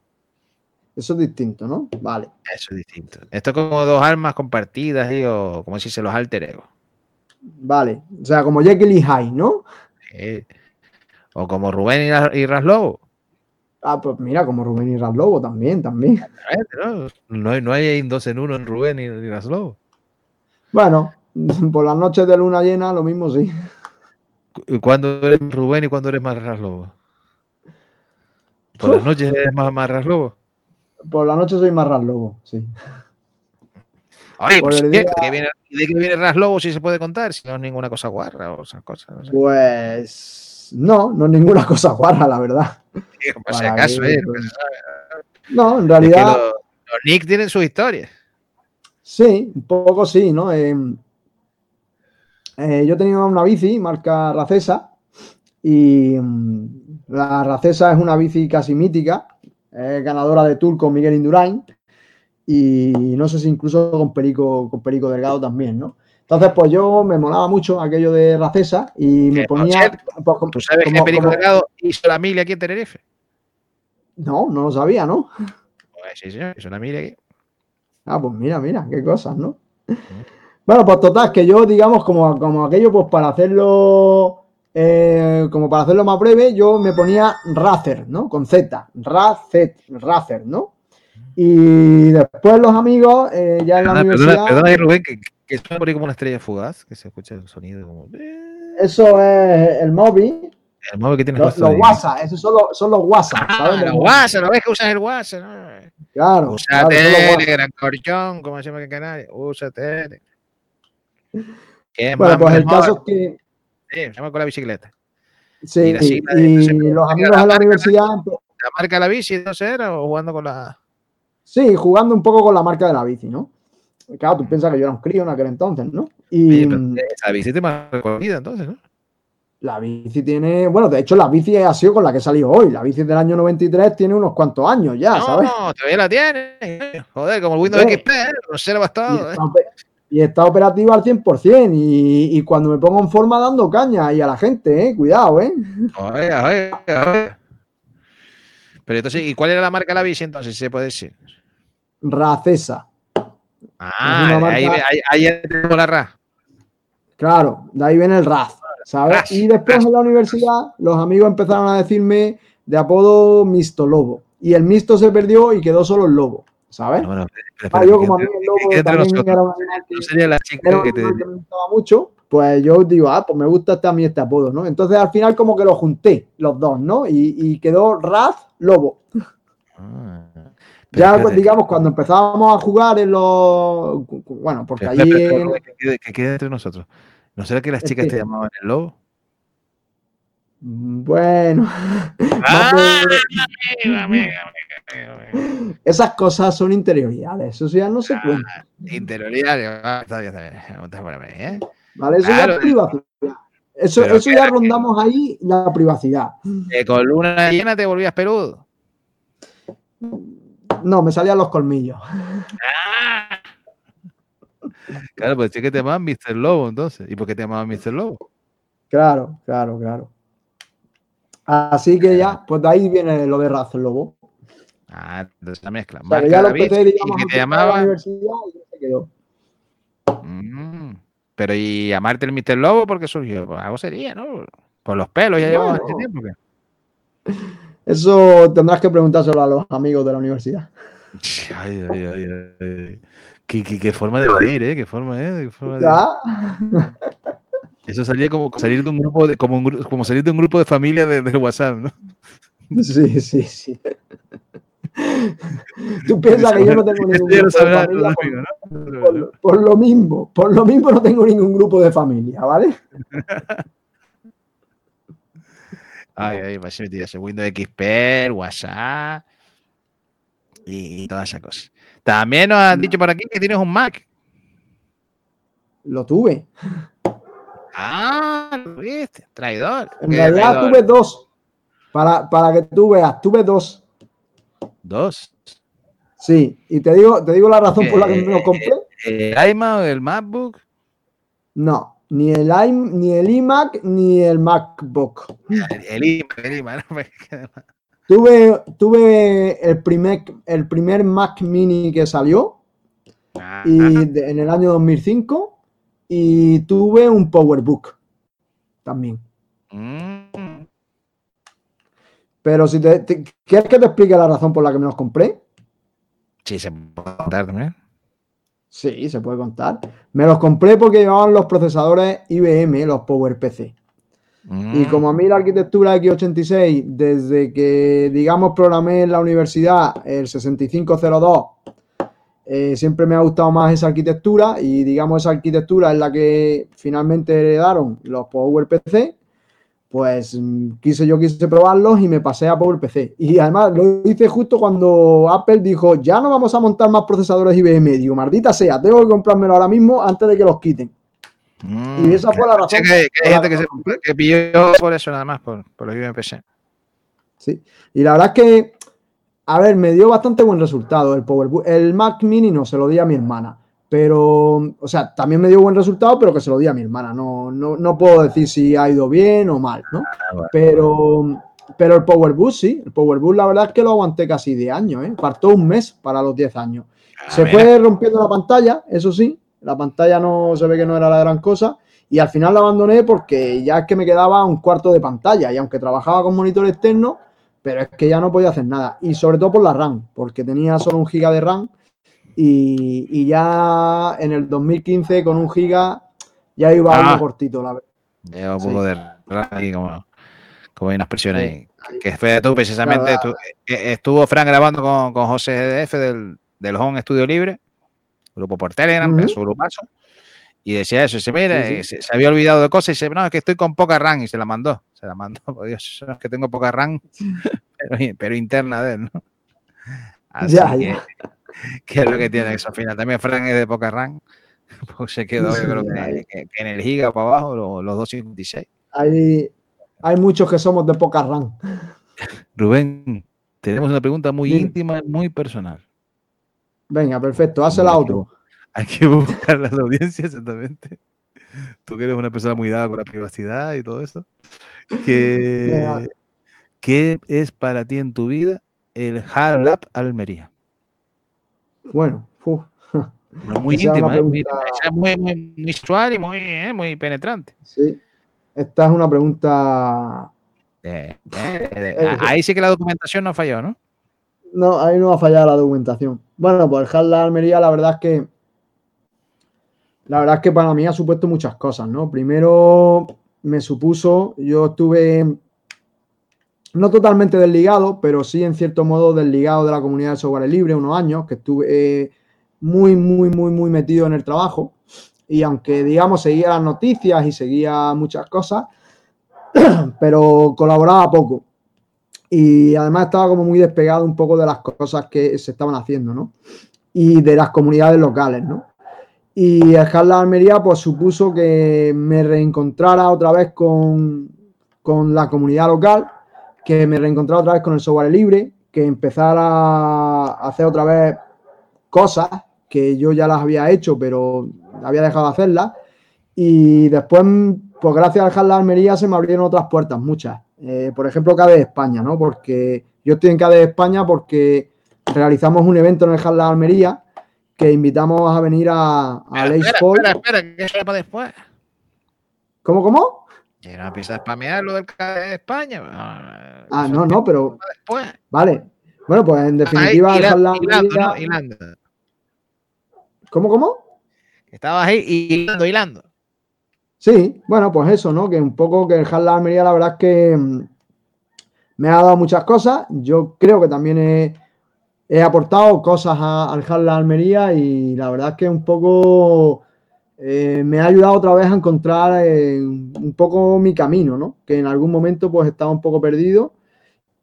Eso es distinto, ¿no? Vale. Eso es distinto. Esto es como dos almas compartidas, ¿sí? o como si se los alter ego. Vale. O sea, como Jekyll y Hyde, ¿no? ¿sí? O como Rubén y, y Raslobo. Ah, pues mira, como Rubén y Raslobo también, también. ¿no? No hay, no hay dos en uno en Rubén y, y Raslobo. Bueno, por las noches de luna llena, lo mismo sí. ¿Y ¿Cuándo eres Rubén y cuándo eres más Raslobo? ¿Por las noches eres más, más Raslobo? Por la noche soy más Raslobo, sí. Oye, Por pues, ¿de día- qué viene, ¿de qué viene Raslobo si se puede contar? Si no es ninguna cosa guarra o esas cosas. No sé. Pues no, no es ninguna cosa guarra, la verdad. Por si acaso, que- ¿eh? No, en Es que realidad, los, los Nick tienen sus historias. Sí, un poco sí, ¿no? Eh, eh, yo tenía una bici marca Racesa y mm, la Racesa es una bici casi mítica, ganadora de Tour con Miguel Indurain y no sé si incluso con Perico, con Perico Delgado también, ¿no? Entonces, pues yo me molaba mucho aquello de Racesa y me ponía... Pues, ¿Tú sabes que Perico como- Delgado hizo la mili aquí en Tenerife? No, no lo sabía, ¿no? Pues sí, señor, hizo la mili aquí. Ah, pues mira, mira, qué cosas, ¿no? Bueno, pues total, que yo, digamos, como, como aquello, pues para hacerlo, eh, como para hacerlo más breve, yo me ponía Racer, ¿no? Con Z, Racer, Racer, ¿no? Y después los amigos, eh, ya en la Perdona, universidad, perdona, perdona ahí, Rubén, que, que suena por ahí como una estrella fugaz, que se escucha el sonido como. eso es el móvil, El móvil que los, los. WhatsApp, esos son los, son los WhatsApp, Ah, ¿sabes? los WhatsApp, ¿no ves que usas el WhatsApp? No? Claro, Usa. Telegram, corchón, como decimos en Canarias. Usa Telegram. ¿Qué Bueno, pues el caso es que, Sí, llama con la bicicleta. sí, Y la y, de- y entonces, los la amigos en la universidad, ¿La marca de la bici no sé, era o jugando con la. Sí, jugando un poco con la marca de la bici, ¿no? Claro, tú piensas que yo era un crío en aquel entonces, ¿no? Y Oye, esa bici te más recogida entonces, ¿no? La bici tiene, bueno, de hecho la bici ha sido con la que he salido hoy. La bici del año 93 tiene unos cuantos años ya, no, ¿sabes? todavía la tienes. Joder, como el Windows Hombre. XP, ¿eh? conservas Y todo, ¿eh? y está operativa al 100%. Y, y cuando me pongo en forma dando caña y a la gente, ¿eh? Cuidado, ¿eh? Oiga, oiga, oiga. Pero entonces, ¿y cuál era la marca de la bici entonces? Si se puede decir. Racesa. Ah, ahí, marca- ahí, ahí tenemos la RA. Claro, de ahí viene el RAZ, ¿sabes? Y después en la universidad los amigos empezaron a decirme de apodo Misto Lobo. Y el Misto se perdió y quedó solo el Lobo, ¿sabes? No, bueno, pero Ah, espérate, yo como a mí el lobo también era que, No sería la chica que te animal que me gustaba mucho, pues yo digo, ah, pues me gusta este, a mí este apodo, ¿no? Entonces al final como que lo junté, los dos, ¿no? Y, y quedó Raz Lobo. Ah, pero Ya, pues, digamos, cuando empezábamos a jugar en los... Bueno, porque pero allí... que que quede entre nosotros. ¿No será que las ¿El chicas te llamaban el lobo? Bueno, Ah, esas cosas son interioridades, eso ya no se cuenta. Interioridad, ah, está bien, está ¿eh? ¿vale? Eso Claro. ya es privacidad. Eso, eso ya rondamos ahí la privacidad. Con luna llena te volvías peludo. No, me salían los colmillos. Claro, pues sí que te llaman Mr. Lobo entonces. ¿Y por qué te llamaban Mr. Lobo? Claro, claro, claro. Así que ya, pues de ahí viene lo de Razor Lobo. Ah, entonces la mezcla. O sea, que ya lo David, empecé, digamos, que te empezar a la llamaban. universidad y ya se quedó. Mm, Pero y llamarte el Mr. Lobo porque surgió. Pues algo sería, ¿no? Por los pelos ya llevamos este tiempo. ¿qué? Eso tendrás que preguntárselo a los amigos de la universidad. Ay, ay, ay, ay. Qué, qué- qué forma de evadir, ¿eh? Qué forma, ¿eh? Qué forma de- ¿Ya? Eso salía como salir de un grupo de, como, un como salir de un grupo de familia de, del WhatsApp, ¿no? Sí, sí, sí. Tú piensas que yo no tengo Eso ningún grupo de familia por, lo- por lo mismo, por lo mismo no tengo ningún grupo de familia, ¿vale? Ay, ay, imagínate ese Windows XP, el WhatsApp y, y todas esas cosas. También nos han dicho por aquí que tienes un Mac. Lo tuve. Ah, lo viste, traidor. En ¿Qué realidad traidor? tuve dos. Para, para que tú veas, tuve dos. Dos. Sí, y te digo, te digo la razón por la que me lo Eh, compré. ¿El iMac o el MacBook? No, ni el, iM- ni el iMac ni el MacBook. El, el iMac, el iMac. ¿no? Tuve, tuve el, primer, el primer Mac mini que salió y de- en el año 2005 y tuve un PowerBook también. mm, Pero si te, te- ¿quieres que te explique la razón por la que me los compré? Sí, se puede contar también. Sí, se puede contar. Me los compré porque llevaban los procesadores IBM, los PowerPC. Mm. Y como a mí la arquitectura x86, desde que, digamos, programé en la universidad el 6502, eh, siempre me ha gustado más esa arquitectura y, digamos, esa arquitectura es la que finalmente heredaron los PowerPC, pues mm, quise yo quise probarlos y me pasé a PowerPC. Y además lo hice justo cuando Apple dijo, ya no vamos a montar más procesadores IBM. Digo, maldita sea, tengo que comprármelo ahora mismo antes de que los quiten. Mm, Y esa fue la razón que, que por hay la gente que, que se, lo que pilló por eso nada más, por, por los UMPC. Sí. Y la verdad es que, a ver, me dio bastante buen resultado el PowerBook. El Mac Mini no, se lo di a mi hermana. Pero, o sea, también me dio buen resultado, pero que se lo di a mi hermana. No, no, no puedo decir si ha ido bien o mal, ¿no? bueno. Pero, pero el PowerBook sí. El PowerBook la verdad es que lo aguanté casi de años, ¿eh? Faltó un mes para los 10 años. Se Ah, mira. fue rompiendo la pantalla, eso sí. La pantalla no se ve que no era la gran cosa. Y al final la abandoné porque ya es que me quedaba un cuarto de pantalla. Y aunque trabajaba con monitor externo, pero es que ya no podía hacer nada. Y sobre todo por la RAM, porque tenía solo un giga de RAM. Y, y ya en el 2015 con un giga ya iba Ah. algo cortito, la verdad. Lleva un Sí. poco de rap ahí, como, como hay una expresión Sí. ahí. Que fue tú, precisamente, tú- eh, estuvo Fran grabando con, con José GDF del, del Home Estudio Libre, grupo por Telegram, en Ujú. su grupazo, y decía eso, mira, Sí, sí. eh, Se, se había olvidado de cosas, y dice, no, es que estoy con poca RAM, y se la mandó, se la mandó, por Dios, es que tengo poca RAM, pero, pero interna de él, ¿no? Así Ya, que, ya. que es lo que tiene eso al final. También Fran es de poca RAM, pues se quedó, yo creo Sí, que, en el giga para abajo, lo- los 256. Hay, hay muchos que somos de poca RAM. Rubén, tenemos una pregunta muy Dime. íntima, muy personal. Venga, perfecto, hazla Hay que otro. Hay que buscar a la audiencia exactamente. Tú que eres una persona muy dada con la privacidad y todo eso. ¿Qué, Venga. ¿Qué es para ti en tu vida el Hard Lab Almería? Bueno, uf, No, muy Esa es íntima, ¿eh? muy, pregunta- esa es muy, muy, sexual y muy, eh, muy penetrante. sí. Esta es una pregunta. Eh, ahí sí que la documentación no falló, ¿no? No, ahí no va a fallar la documentación. Bueno, pues el Hard Almería, la verdad es que. La verdad es que para mí ha supuesto muchas cosas, ¿no? Primero me supuso, yo estuve no totalmente desligado, pero sí en cierto modo desligado de la comunidad de software libre unos años, que estuve eh, muy, muy, muy, muy metido en el trabajo. Y aunque, digamos, seguía las noticias y seguía muchas cosas, pero colaboraba poco. Y además estaba como muy despegado un poco de las cosas que se estaban haciendo, ¿no? Y de las comunidades locales, ¿no? Y el Hard Almería pues supuso que me reencontrara otra vez con, con la comunidad local, que me reencontrara otra vez con el software libre, que empezara a hacer otra vez cosas que yo ya las había hecho, pero había dejado de hacerlas. Y después, pues gracias al Hard Almería se me abrieron otras puertas, muchas. Eh, por ejemplo, KDE España, ¿no? Porque yo estoy en KDE España porque realizamos un evento en el Hard Almería que invitamos a venir a, a Espera, Lace espera, espera, espera, que para después. ¿Cómo, cómo? Y no empieza a spamear lo del CAE de España. Ah, Ah, no, es no, pero para después. vale. Bueno, pues en definitiva, el Almería- ¿no? Hilando. ¿Cómo, cómo? Estabas ahí hilando, hilando. Sí, bueno, pues eso, ¿no? Que un poco que el Hard Almería, la verdad es que mm, me ha dado muchas cosas. Yo creo que también he, aportado cosas a- al Hard Almería y la verdad es que un poco eh, me ha ayudado otra vez a encontrar eh, un poco mi camino, ¿no? Que en algún momento pues estaba un poco perdido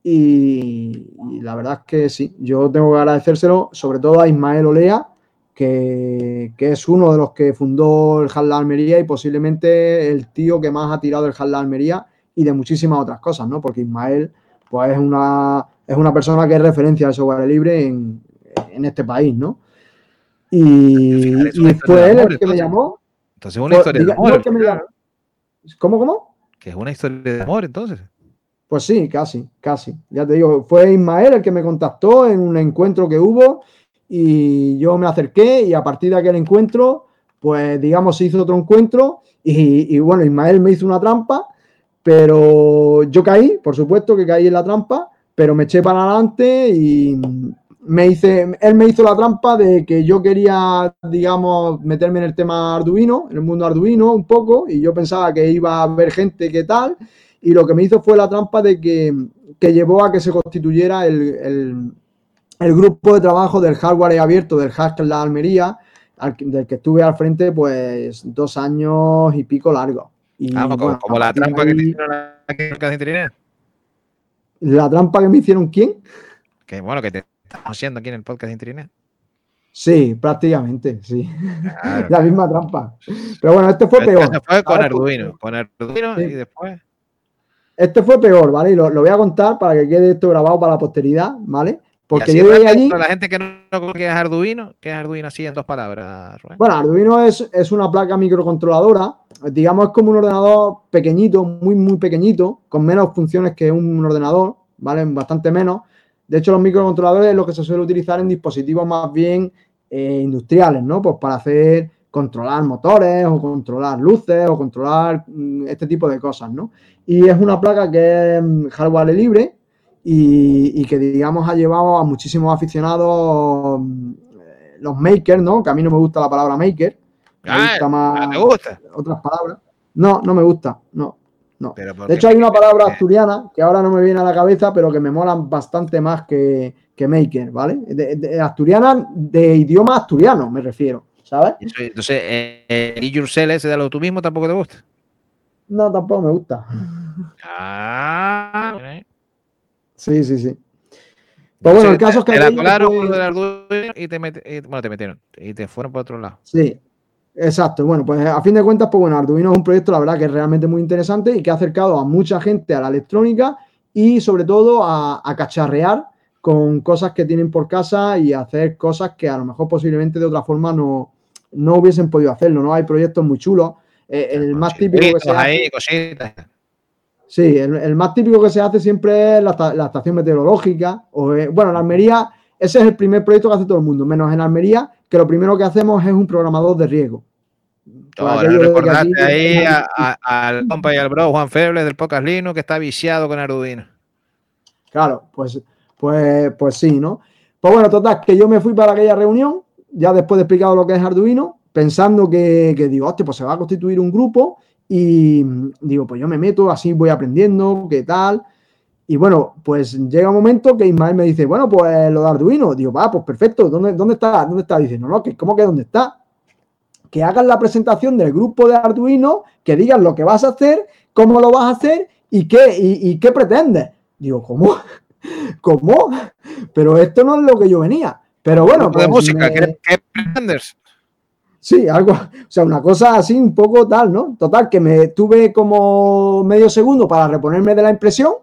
y, y la verdad es que sí, yo tengo que agradecérselo sobre todo a Ismael Olea, que, que es uno de los que fundó el Hard Almería y posiblemente el tío que más ha tirado el Hard Almería y de muchísimas otras cosas, ¿no? Porque Ismael pues es una, es una persona que es referencia al software libre en, en este país, ¿no? Y, fue él amor, el que me llamó. Entonces es una Pues, historia de no amor. el que me llamó. ¿Cómo, cómo? Que es una historia de amor, entonces. Pues sí, casi, casi. Ya te digo, fue Ismael el que me contactó en un encuentro que hubo y yo me acerqué y a partir de aquel encuentro, pues digamos, se hizo otro encuentro y, y bueno, Ismael me hizo una trampa, pero yo caí, por supuesto que caí en la trampa, pero me eché para adelante y me hice, él me hizo la trampa de que yo quería, digamos, meterme en el tema Arduino, en el mundo Arduino un poco, y yo pensaba que iba a haber gente que tal, y lo que me hizo fue la trampa de que, que llevó a que se constituyera el, el- el grupo de trabajo del hardware abierto del Haskell La Almería, al del que estuve al frente pues dos años y pico largo. Y, Vamos, como, bueno, como a la de trampa que te hicieron aquí en. La trampa que me hicieron, ¿quién? Que bueno, que te estamos haciendo aquí en el podcast Interior. Sí, prácticamente, sí. Claro. La misma trampa. Pero bueno, este fue Pero peor. eso fue con. Arduino. Con Arduino Sí. y después. Este fue peor, ¿vale? Y lo, lo voy a contar para que quede esto grabado para la posteridad, ¿vale? Porque yo rápido, allí. La gente que no conoce qué es Arduino, ¿qué es Arduino así en dos palabras, Rubén? Bueno, Arduino es, es una placa microcontroladora, digamos, es como un ordenador pequeñito, muy, muy pequeñito, con menos funciones que un ordenador, ¿vale? Bastante menos. De hecho, los microcontroladores es lo que se suele utilizar en dispositivos más bien eh, industriales, ¿no? Pues para hacer, controlar motores o controlar luces o controlar mm, este tipo de cosas, ¿no? Y es una placa que es mm, hardware libre y, y que, digamos, ha llevado a muchísimos aficionados mm, eh, los makers, ¿no? Que a mí no me gusta la palabra maker. Me Ah, gusta más otras palabras. No, no me gusta, no. no. Pero ¿por De hecho, hay una palabra Eh, asturiana que ahora no me viene a la cabeza, pero que me molan bastante más que, que maker, ¿vale? De, de- asturiana, de idioma asturiano, me refiero, ¿sabes? Entonces, eh, eh, el yourself ese de lo tú mismo tampoco te gusta. No, tampoco me gusta. Ah, ok. Sí, sí, sí. Pues bueno, el caso es que te la colaron fue- Arduino y te met- y- bueno, te metieron y te fueron por otro lado. Sí, exacto. Bueno, pues a fin de cuentas, pues bueno, Arduino es un proyecto, la verdad, que es realmente muy interesante y que ha acercado a mucha gente a la electrónica y sobre todo a, a cacharrear con cosas que tienen por casa y hacer cosas que a lo mejor posiblemente de otra forma no, no hubiesen podido hacerlo, ¿no? Hay proyectos muy chulos. Eh, el más típico que se hace, cositas. Sí, el, el más típico que se hace siempre es la, esta- la estación meteorológica. O, eh, bueno, en Almería, ese es el primer proyecto que hace todo el mundo, menos en Almería, que lo primero que hacemos es un programador de riego. Ahora recordaste aquí- ahí a- a- al compa y al bro Juan Febles del Pocas Linux que está viciado con Arduino. Claro, pues, pues, pues sí, ¿no? Pues bueno, total, que yo me fui para aquella reunión, ya después de explicado lo que es Arduino, pensando que, que digo, hostia, pues se va a constituir un grupo y mm, digo, pues yo me meto, así voy aprendiendo, qué tal. Y bueno, pues llega un momento que Ismael me dice, bueno, pues lo de Arduino. Digo, va, pues perfecto, ¿dónde, dónde está? ¿Dónde está? Dice, no, no, que ¿cómo que dónde está? Que hagan la presentación del grupo de Arduino, que digan lo que vas a hacer, cómo lo vas a hacer ¿y qué, y, y qué pretendes? Digo, ¿cómo? ¿Cómo? Pero esto no es lo que yo venía. Pero bueno, de pues música, me- ¿qué, qué pretendes? Sí, algo, o sea, una cosa así un poco tal, ¿no? Total, que me tuve como medio segundo para reponerme de la impresión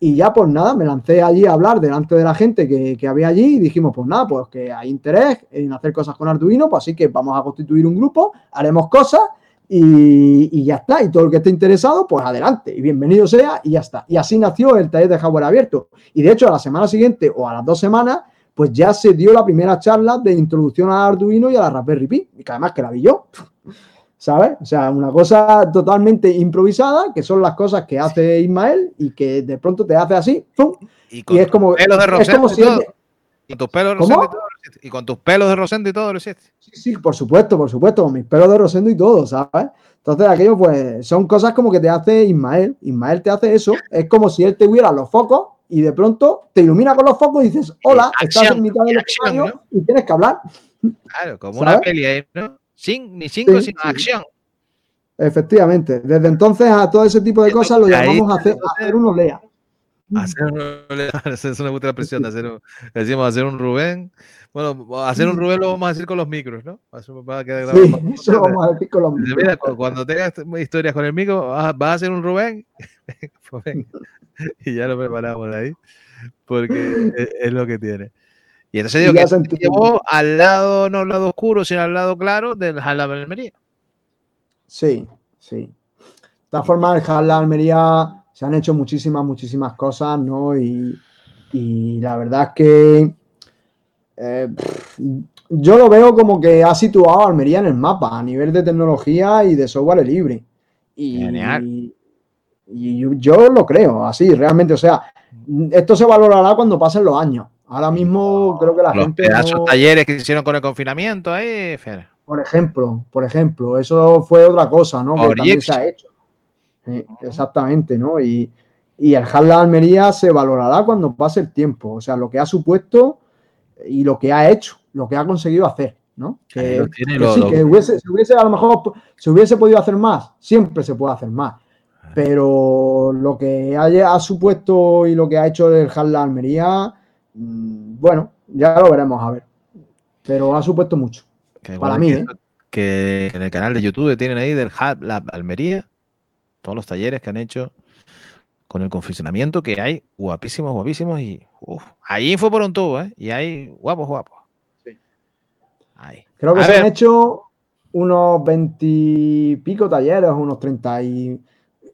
y ya pues nada, me lancé allí a hablar delante de la gente que, que había allí y dijimos, pues nada, pues que hay interés en hacer cosas con Arduino, pues así que vamos a constituir un grupo, haremos cosas y, y ya está. Y todo el que esté interesado, pues adelante y bienvenido sea y ya está. Y así nació el taller de hardware abierto. Y de hecho, a la semana siguiente o a las dos semanas, pues ya se dio la primera charla de introducción a Arduino y a la Raspberry Pi, y que además que la vi yo, ¿sabes? O sea, una cosa totalmente improvisada, que son las cosas que hace Ismael y que de pronto te hace así, ¡pum! Y y es como, pelos de es y todo. Y tus pelos de. Rosendo y todo lo hiciste. Y con tus pelos de Rosendo y todo lo hiciste. Sí, sí, por supuesto, por supuesto, con mis pelos de Rosendo y todo, ¿sabes? Entonces, aquello, pues, son cosas como que te hace Ismael. Ismael te hace eso. Es como si él te hubiera los focos y de pronto te ilumina con los focos y dices, hola, estás Acción, en mitad del escenario y tienes que hablar. Claro, como una peli ahí, ¿no? Sin, ni cinco, Sí, sino sí. acción. Efectivamente. Desde entonces a todo ese tipo de cosas lo Ahí llamamos hacer, entonces- hacer unos lea. Hacer un, gusta la expresión de hacer un, decimos hacer un Rubén. Bueno, hacer un Rubén lo vamos a decir con los micros, ¿no? Eso va a quedar grabado Sí, eso lo vamos a decir con los Mira, cu- cuando tengas historias con el micro, vas, vas a hacer un Rubén. Pues venga. y ya lo preparamos ahí, porque es, es lo que tiene. Y entonces digo Y que se llevó al lado, no al lado oscuro, sino al lado claro del Jala Almería. Sí, sí. De todas formas, el Jala Almería se han hecho muchísimas, muchísimas cosas, ¿no? Y, y la verdad es que eh, yo lo veo como que ha situado a Almería en el mapa a nivel de tecnología y de software libre. Y, Genial. y yo, yo lo creo, así, realmente. O sea, esto se valorará cuando pasen los años. Ahora mismo creo que la Los gente. pedazos no- talleres que hicieron con el confinamiento ahí, Fer. por ejemplo, por ejemplo, eso fue otra cosa, ¿no? Que también se ha hecho. Sí, exactamente, ¿no? Y, y el Halda Almería se valorará cuando pase el tiempo. O sea, lo que ha supuesto y lo que ha hecho, lo que ha conseguido hacer, ¿no? Que, lo tiene, que lo- sí, lo- que hubiese, se hubiese, a lo mejor se hubiese podido hacer más, siempre se puede hacer más. Pero lo que haya, ha supuesto y lo que ha hecho el Halda Almería, mm, bueno, ya lo veremos a ver. Pero ha supuesto mucho. Que Para mí, que, ¿eh? que en el canal de YouTube tienen ahí del Hub Lab Almería, todos los talleres que han hecho con el condicionamiento que hay, guapísimos, guapísimos, y uf, hay info por un tubo, ¿eh? Y hay guapos, guapos. Sí. Ahí. Creo que A se han hecho unos 20 y pico talleres, unos 30 y...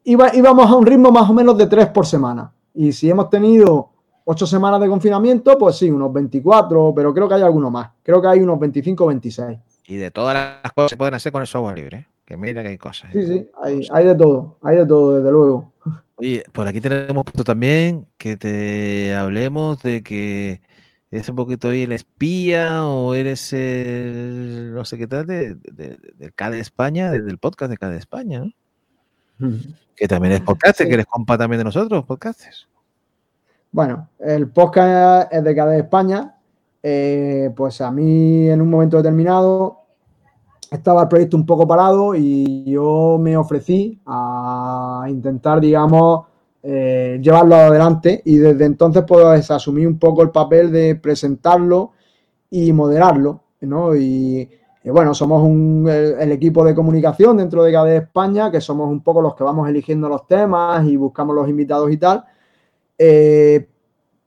Iba- íbamos a un ritmo más o menos de 3 por semana. Y si hemos tenido 8 semanas de confinamiento, pues sí, unos 24, pero creo que hay alguno más. Creo que hay unos 25 o 26. Y de todas las cosas que se pueden hacer con el software libre, ¿eh? que mira que hay cosas. Sí, sí, hay, hay de todo, hay de todo, desde luego. Oye, por aquí tenemos puesto también que te hablemos de que eres un poquito ahí el espía o eres el no sé qué tal de, de- del K de España, de- del podcast de K de España, ¿no? Que también es podcast, Sí. que eres compa también de nosotros, podcasters. Bueno, el podcast es de cada España. Eh, pues a mí en un momento determinado estaba el proyecto un poco parado y yo me ofrecí a intentar, digamos, eh, llevarlo adelante y desde entonces pues asumí un poco el papel de presentarlo y moderarlo, ¿no? Y, y bueno, somos un, el, equipo de comunicación dentro de KDE España, que somos un poco los que vamos eligiendo los temas y buscamos los invitados y tal. Eh,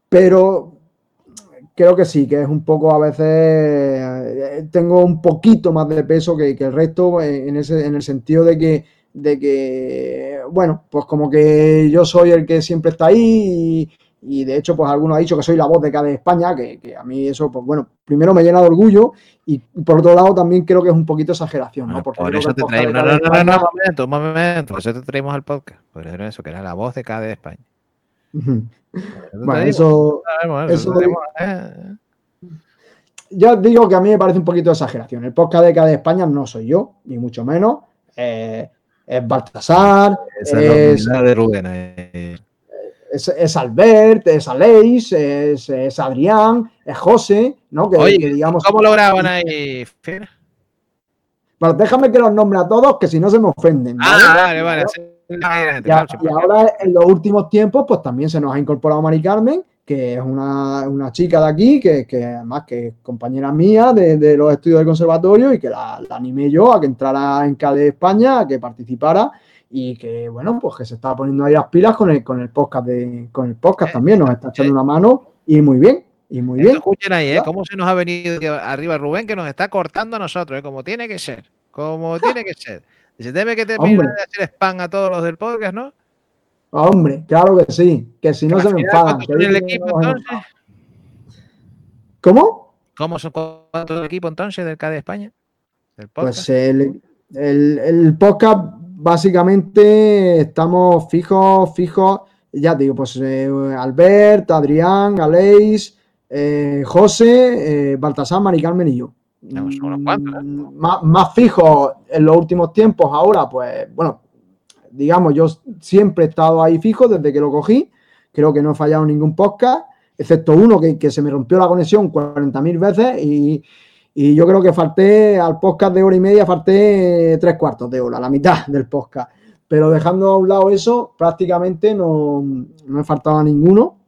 pero creo que sí, que es un poco a veces, eh, tengo un poquito más de peso que, que el resto en, ese, en el sentido de que, de que, bueno, pues como que yo soy el que siempre está ahí y, de hecho pues algunos han dicho que soy la voz de cada España, que, que a mí eso, pues bueno, primero me llena de orgullo y por otro lado también creo que es un poquito exageración, ¿no? Porque por eso te traemos, no, no, no, no, un momento, un momento, por eso te traemos al podcast, por eso que era la voz de de España. Eso Bueno, eso, ah, bueno, eso traemos, eh. ya digo que a mí me parece un poquito de exageración. El podcast de cada España no soy yo, ni mucho menos. Eh, es Baltasar, Esa es, nominada de Rubén. eh. Es, es Albert, es Aleix, es, es Adrián, es José, ¿no? Que, Oye, que digamos. ¿cómo lo graban ahí, Fer? Bueno, déjame que los nombre a todos, que si no se me ofenden. ¿vale? Ah, vale, vale. a- y ahora en los últimos tiempos, pues también se nos ha incorporado Mari Carmen, que es una, una chica de aquí, que, que además que es compañera mía de, de los estudios del conservatorio y que la, la animé yo a que entrara en CADE España, a que participara y que, bueno, pues que se está poniendo ahí las pilas con el, con el podcast de, con el podcast Eh, también, nos está echando eh. una mano y muy bien, y muy Esto bien. escuchen ahí, ¿eh? Cómo se nos ha venido arriba Rubén, que nos está cortando a nosotros, ¿eh? Como tiene que ser. Como tiene que ser. Dice, debe que Hombre. de hacer spam a todos los del podcast, ¿no? Hombre, claro que sí, que si no se me enfadan. ¿cuántos que son el equipo no entonces? ¿Cómo? ¿Cómo son cuántos el equipo entonces del KD España? Del podcast. Pues el, el- el podcast, básicamente, estamos fijos, fijos, ya te digo, pues eh, Albert, Adrián, Aleix, eh, José, eh, Baltasar, Mari Carmen y yo. Cuantos, ¿eh? Mm, Más, más fijos en los últimos tiempos, ahora, pues, bueno, digamos, yo siempre he estado ahí fijo desde que lo cogí. Creo que no he fallado ningún podcast, excepto uno que, que se me rompió la conexión 40.000 veces y, y yo creo que falté al podcast de hora y media, falté tres cuartos de hora, la mitad del podcast. Pero dejando a un lado eso, prácticamente no, no he faltado a ninguno.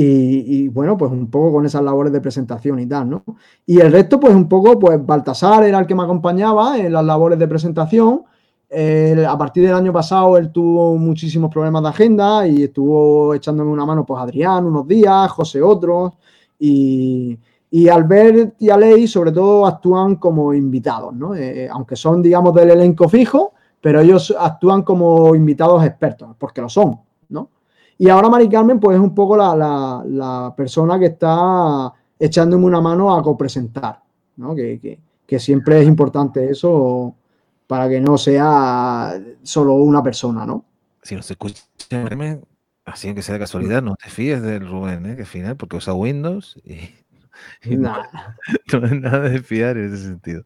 Y, bueno, pues un poco con esas labores de presentación y tal, ¿no? Y el resto, pues un poco, pues Baltasar era el que me acompañaba en las labores de presentación. A partir del año pasado él tuvo muchísimos problemas de agenda y estuvo echándome una mano, pues Adrián unos días, José otros. Y, y Albert y Alei, sobre todo, actúan como invitados, ¿no? Eh, aunque son, digamos, del elenco fijo, pero ellos actúan como invitados expertos, porque lo son, ¿no? Y ahora Mari Carmen, pues es un poco la, la, la persona que está echándome una mano a copresentar, ¿no? Que, que, que, siempre es importante eso para que no sea solo una persona, ¿no? Si no se escucha, así que sea de casualidad, no te fíes del Rubén, ¿eh? que al final, porque usa Windows y, y no, no, es nada de fiar en ese sentido.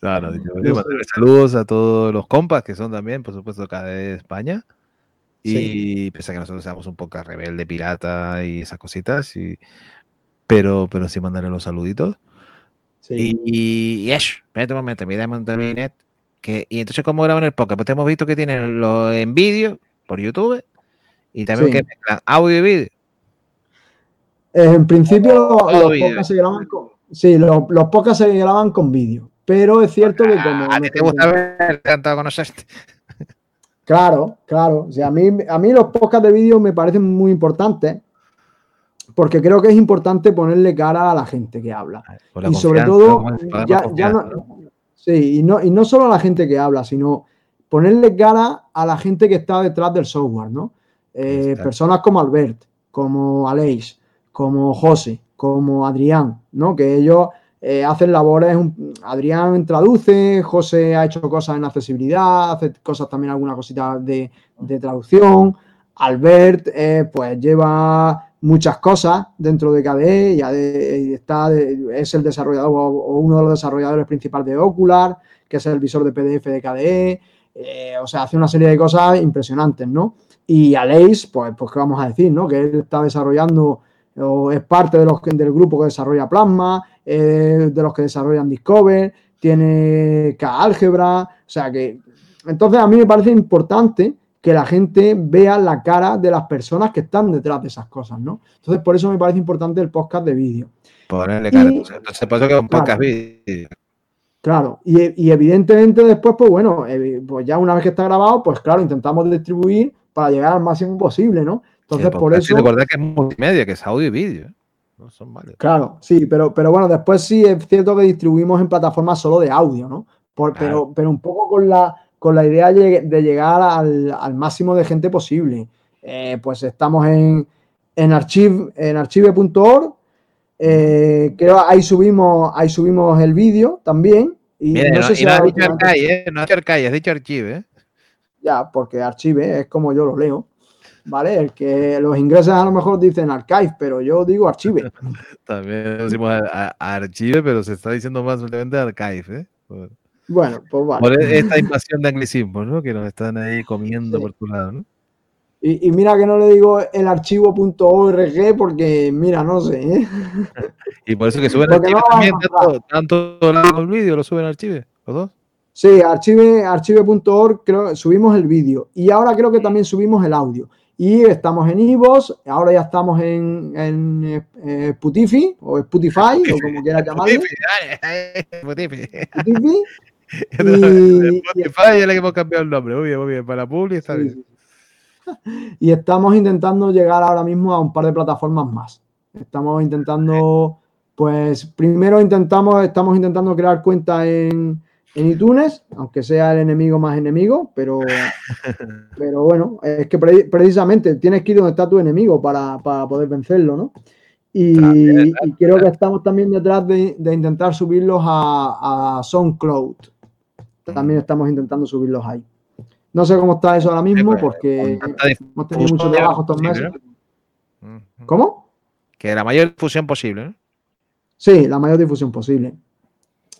Yo voy a mandarle saludos a todos los compas que son también, por supuesto, acá de España. Y sí. pese a que nosotros seamos un poco rebelde, pirata y esas cositas, y, pero, pero sí mandarle los saluditos. Sí. Y, y, eso, espérate un momento, mira internet. Que, y entonces, ¿cómo graban el podcast? Pues hemos visto que tienen lo en vídeo por YouTube y también sí. que mezclan audio y vídeo. Eh, en principio, los podcasts se graban con. Sí, los, los podcasts se graban con vídeo. Pero es cierto que como. Ah, ¿A ti te gusta ver tanto conocerte? Claro, claro. O sea, a, mí, a mí los podcasts de vídeo me parecen muy importantes porque creo que es importante ponerle cara a la gente que habla. Y sobre todo, ya, ya no, sí, y no, y no solo a la gente que habla, sino ponerle cara a la gente que está detrás del software, ¿no? Eh, personas como Albert, como Aleix, como José, como Adrián, ¿no? Que ellos eh, hacen labores, Adrián traduce, José ha hecho cosas en accesibilidad, hace cosas también, alguna cosita de, de traducción, Albert eh, pues lleva muchas cosas dentro de KDE y, de, está es el desarrollador o, uno de los desarrolladores principales de Ocular, que es el visor de PDF de KDE, eh, o sea, hace una serie de cosas impresionantes, ¿no? Y Aleix, pues, pues qué vamos a decir, ¿no? Que él está desarrollando o es parte de los, del grupo que desarrolla Plasma, eh, de los que desarrollan Discover, tiene K-Álgebra, o sea que... Entonces a mí me parece importante que la gente vea la cara de las personas que están detrás de esas cosas, ¿no? Entonces por eso me parece importante el podcast de vídeo. Ponerle cara, entonces por eso que un podcast claro, vídeo. Claro, y, y, evidentemente después, pues bueno, eh, pues ya una vez que está grabado, pues claro, intentamos distribuir para llegar al máximo posible, ¿no? Entonces, por eso. Recordad que es multimedia, que es audio y vídeo. ¿eh? No son varios. Claro, sí, pero, pero bueno, después sí es cierto que distribuimos en plataformas solo de audio, ¿no? Por, claro. pero, pero un poco con la, con la idea de llegar al, al máximo de gente posible. Eh, pues estamos en, en, archive, en archive.org. Eh, creo ahí subimos, ahí subimos el vídeo también. Y Mira, no, no, sé si y no has dicho archive, ¿eh? No has dicho archive, has dicho archive, ¿eh? Ya, porque archive es como yo lo leo. ¿Vale? El que los ingleses a lo mejor dicen archive, pero yo digo archive. También decimos a, a archive, pero se está diciendo más simplemente archive, ¿eh? Por, bueno, pues vale. Por esta invasión de anglicismos, ¿no? Que nos están ahí comiendo sí. por tu lado, ¿no? Y, y, mira que no le digo el archivo.org porque, mira, no sé, ¿eh? Y por eso que suben archivo no también, tanto, tanto el vídeo lo suben archive, los dos. Sí, archive, archive.org, creo, subimos el vídeo y ahora creo que también subimos el audio. Y estamos en Ivos, ahora ya estamos en, en eh, Spotify o Spotify, o como quieras llamarlo. Spotify. Spotify. Y- Spotify es la que hemos cambiado el nombre. Muy bien, muy bien. Para publi está Sí, bien. sí. Y estamos intentando llegar ahora mismo a un par de plataformas más. Estamos intentando, pues primero intentamos, estamos intentando crear cuenta en, en iTunes, aunque sea el enemigo más enemigo, pero, pero bueno, es que pre- precisamente tienes que ir donde está tu enemigo para, para poder vencerlo, ¿no? Y, También, y creo que estamos también detrás de, de intentar subirlos a, a SoundCloud. También estamos intentando subirlos ahí. No sé cómo está eso ahora mismo pues, porque hemos tenido mucho trabajo estos meses. ¿Cómo? Que la mayor difusión posible. Sí, la mayor difusión posible.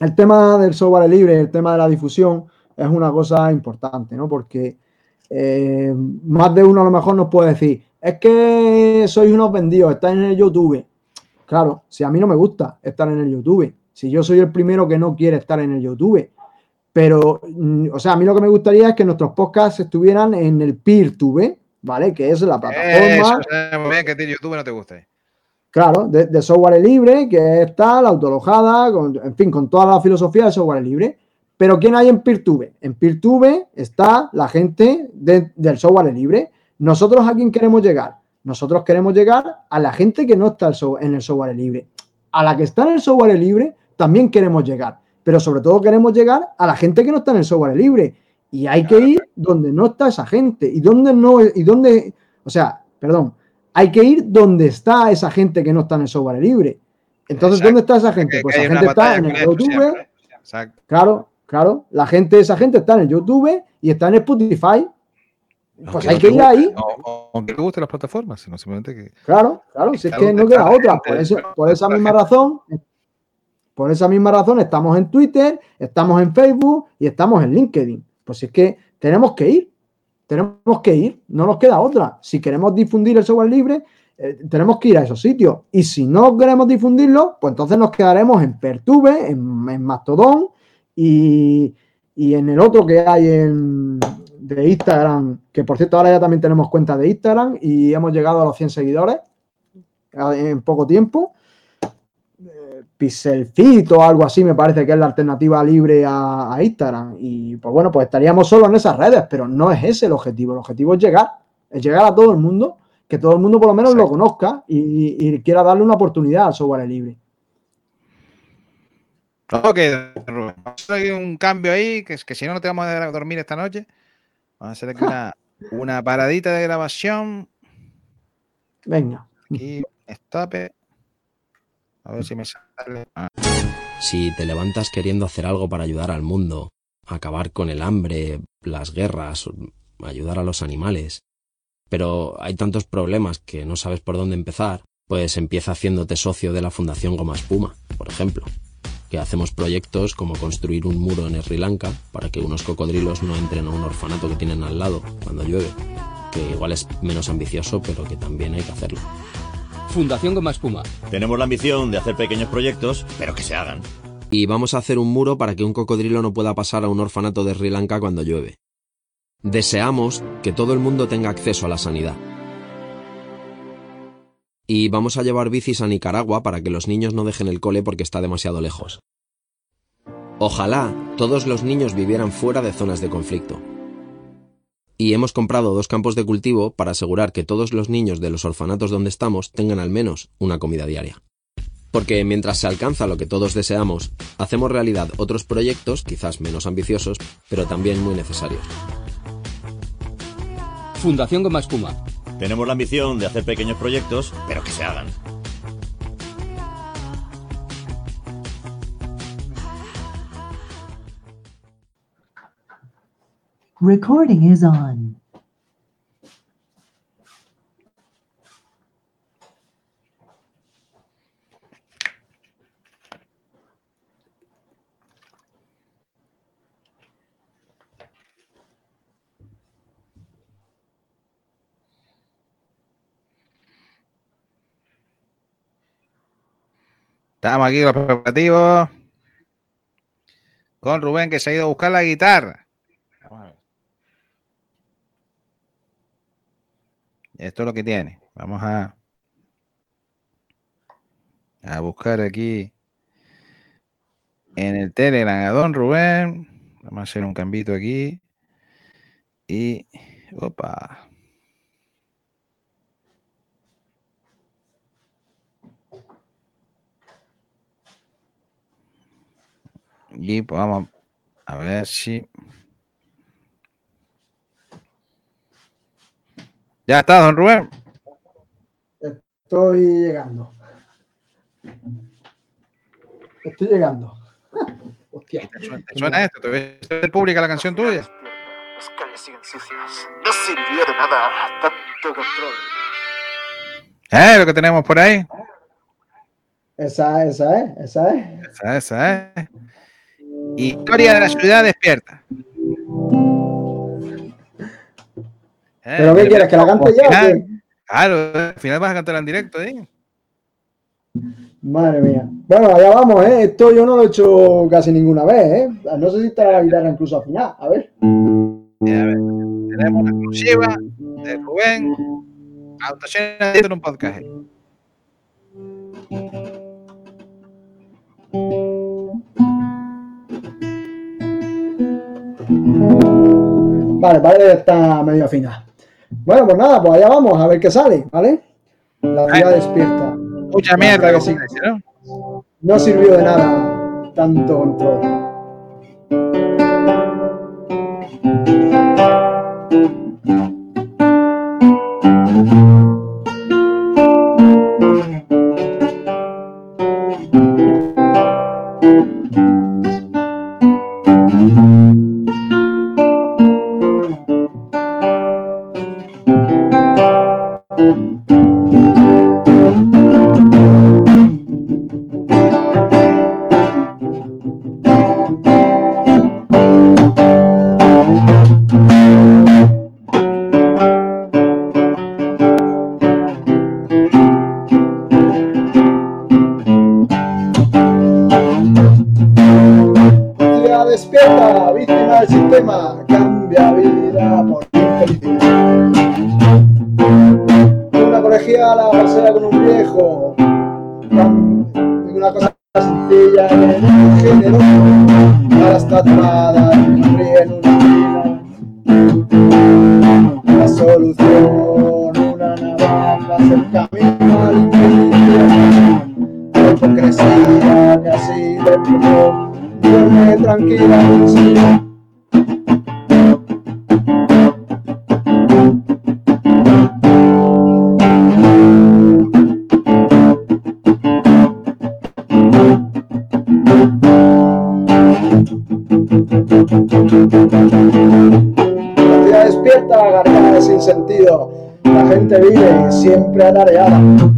El tema del software libre, el tema de la difusión, es una cosa importante, ¿no? Porque eh, más de uno a lo mejor nos puede decir, es que sois unos vendidos, estáis en el YouTube. Claro, si a mí no me gusta estar en el YouTube, si yo soy el primero que no quiere estar en el YouTube, pero, mm, o sea, a mí lo que me gustaría es que nuestros podcasts estuvieran en el PeerTube, ¿vale? Que es la plataforma. Eso, bien que YouTube no te gusta. Claro, de, de software libre, que está la autolojada, con- en fin, con toda la filosofía de software libre. Pero ¿quién hay en PeerTube? En PeerTube está la gente de- del software libre. ¿Nosotros a quién queremos llegar? Nosotros queremos llegar a la gente que no está en el software libre. A la que está en el software libre también queremos llegar. Pero sobre todo queremos llegar a la gente que no está en el software libre. Y hay que ir donde no está esa gente. Y donde no, y donde, o sea, perdón, hay que ir donde está esa gente que no está en el software libre. Entonces, Exacto. ¿dónde está esa gente? Pues esa gente está en el YouTube. siempre. Exacto. Claro, claro. La gente, esa gente está en el YouTube y está en Spotify. Pues Aunque hay no que ir guste, ahí. Aunque te gusten las plataformas, sino simplemente que. Claro, claro. Si es que no queda otra. gente, Por, eso- por esa misma gente. razón, por esa misma razón estamos en Twitter, estamos en Facebook y estamos en LinkedIn. Pues es que tenemos que ir. Tenemos que ir. No nos queda otra. Si queremos difundir el software libre, eh, tenemos que ir a esos sitios. Y si no queremos difundirlo, pues entonces nos quedaremos en Pertube, en, Mastodon y, en el otro que hay en, de Instagram, que por cierto ahora ya también tenemos cuenta de Instagram y hemos llegado a los 100 seguidores en poco tiempo. Pixelfit o algo así me parece que es la alternativa libre a, a Instagram. Y pues bueno, pues estaríamos solo en esas redes, pero no es ese el objetivo. El objetivo es llegar, es llegar a todo el mundo, que todo el mundo por lo menos lo conozca y, y quiera darle una oportunidad al software libre. Ok, Rubén. Aquí un cambio ahí, que es que si no, no te vamos a dormir esta noche. Vamos a hacer aquí una, una paradita de grabación. Venga. Aquí, escape. A ver si me sale. Ah, Si te levantas queriendo hacer algo para ayudar al mundo, acabar con el hambre, las guerras, ayudar a los animales, pero hay tantos problemas que no sabes por dónde empezar, pues empieza haciéndote socio de la Fundación Goma Espuma, por ejemplo, que hacemos proyectos como construir un muro en Sri Lanka para que unos cocodrilos no entren a un orfanato que tienen al lado cuando llueve, que igual es menos ambicioso, pero que también hay que hacerlo. Fundación Goma Espuma. Tenemos la ambición de hacer pequeños proyectos, pero que se hagan. Y vamos a hacer un muro para que un cocodrilo no pueda pasar a un orfanato de Sri Lanka cuando llueve. Deseamos que todo el mundo tenga acceso a la sanidad. Y vamos a llevar bicis a Nicaragua para que los niños no dejen el cole porque está demasiado lejos. Ojalá todos los niños vivieran fuera de zonas de conflicto. Y hemos comprado dos campos de cultivo para asegurar que todos los niños de los orfanatos donde estamos tengan al menos una comida diaria. Porque mientras se alcanza lo que todos deseamos, hacemos realidad otros proyectos, quizás menos ambiciosos, pero también muy necesarios. Fundación Goma Espuma. Tenemos la ambición de hacer pequeños proyectos, pero que se hagan. Recording is on. Estamos aquí los preparativos. con Rubén que se ha ido a buscar la guitarra. Vamos a ver. Esto es lo que tiene. Vamos a, a buscar aquí en el Telegram a Don Rubén. Vamos a hacer un cambito aquí. Y. Opa. Y pues vamos a ver si. Ya está, don Rubén. Estoy llegando. Estoy llegando. Hostia. ¿Te suena, te suena esto? ¿Te ves pública la canción tuya? Las calles siguen sucias. No sirvió de nada tanto control. ¿Eh? Lo que tenemos por ahí. Esa, esa es, esa es. Esa, esa es. Historia de la ciudad despierta. Eh, ¿Pero qué quieres? ¿Que la cante al ya? o final- qué? Claro, al final vas a cantar en directo, ¿eh? Madre mía. Bueno, allá vamos, ¿eh? Esto yo no lo he hecho casi ninguna vez, ¿eh? No sé si está la guitarra incluso afinada. A ver. Ya, a ver, tenemos una exclusiva de Rubén. Autosena en un podcast. Vale, parece que está medio afinada. Bueno, pues nada, pues allá vamos, a ver qué sale, ¿vale? La ciudad despierta. Mucha mierda, que sí. ¿no? No sirvió de nada tanto control. Yeah.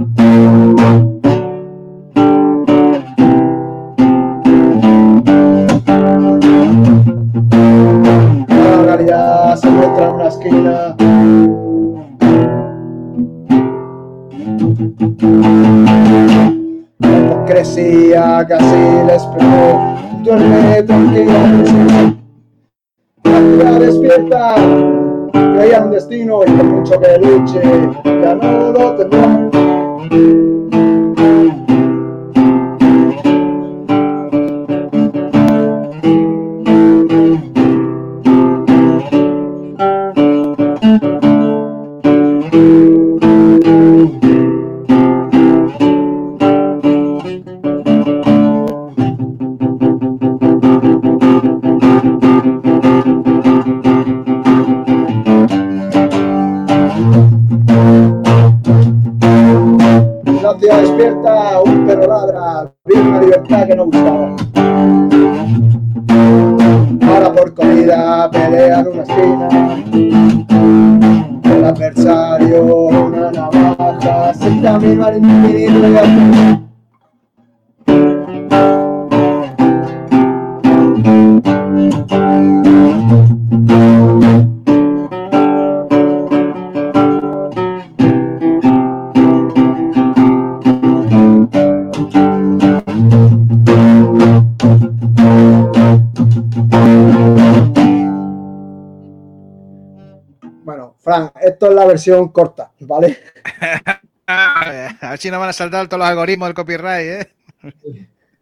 Esto es la versión corta, ¿vale? A ver si no van a saltar todos los algoritmos del copyright, ¿eh?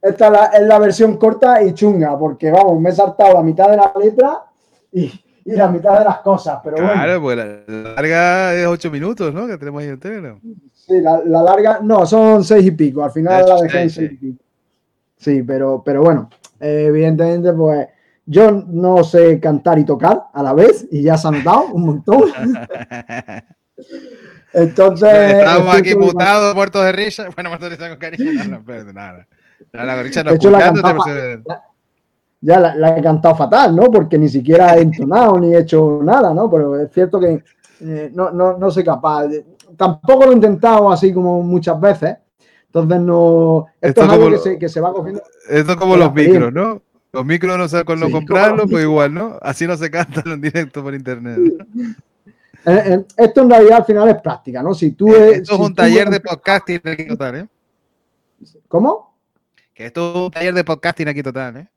Esta es la, es la versión corta y chunga, porque vamos, me he saltado la mitad de la letra y, y la mitad de las cosas, pero bueno. Pues la la larga es 8 minutos, ¿no? Que tenemos ahí entero. Sí, la, la larga, no, son seis y pico, al final Eso, la dejé en seis, seis y pico. Sí, pero, pero bueno, eh, evidentemente, pues yo no sé cantar y tocar a la vez, y ya se ha notado un montón. Entonces. Estamos aquí mutados, muertos de risa. Bueno, muertos de risa con cariño. No, no, nada. No, la risa no hecho, la pues, eh, ya la, la he cantado fatal, ¿no? Porque ni siquiera he entonado ni he hecho nada, ¿no? Pero es cierto que eh, no, no, no soy capaz. Tampoco lo he intentado así como muchas veces. Entonces no. Esto, Esto es algo como que se, que se va cogiendo. Esto es como los micros, ¿no? Los micros no sé Sí, como comprarlos, los pues igual, ¿no? Así no se cantan en directo por internet. Eh, eh, esto en realidad al final es práctica, ¿no? Si tú. eh, Esto es si un taller de podcasting aquí total, ¿eh? ¿Cómo? Que esto es un taller de podcasting aquí total, ¿eh?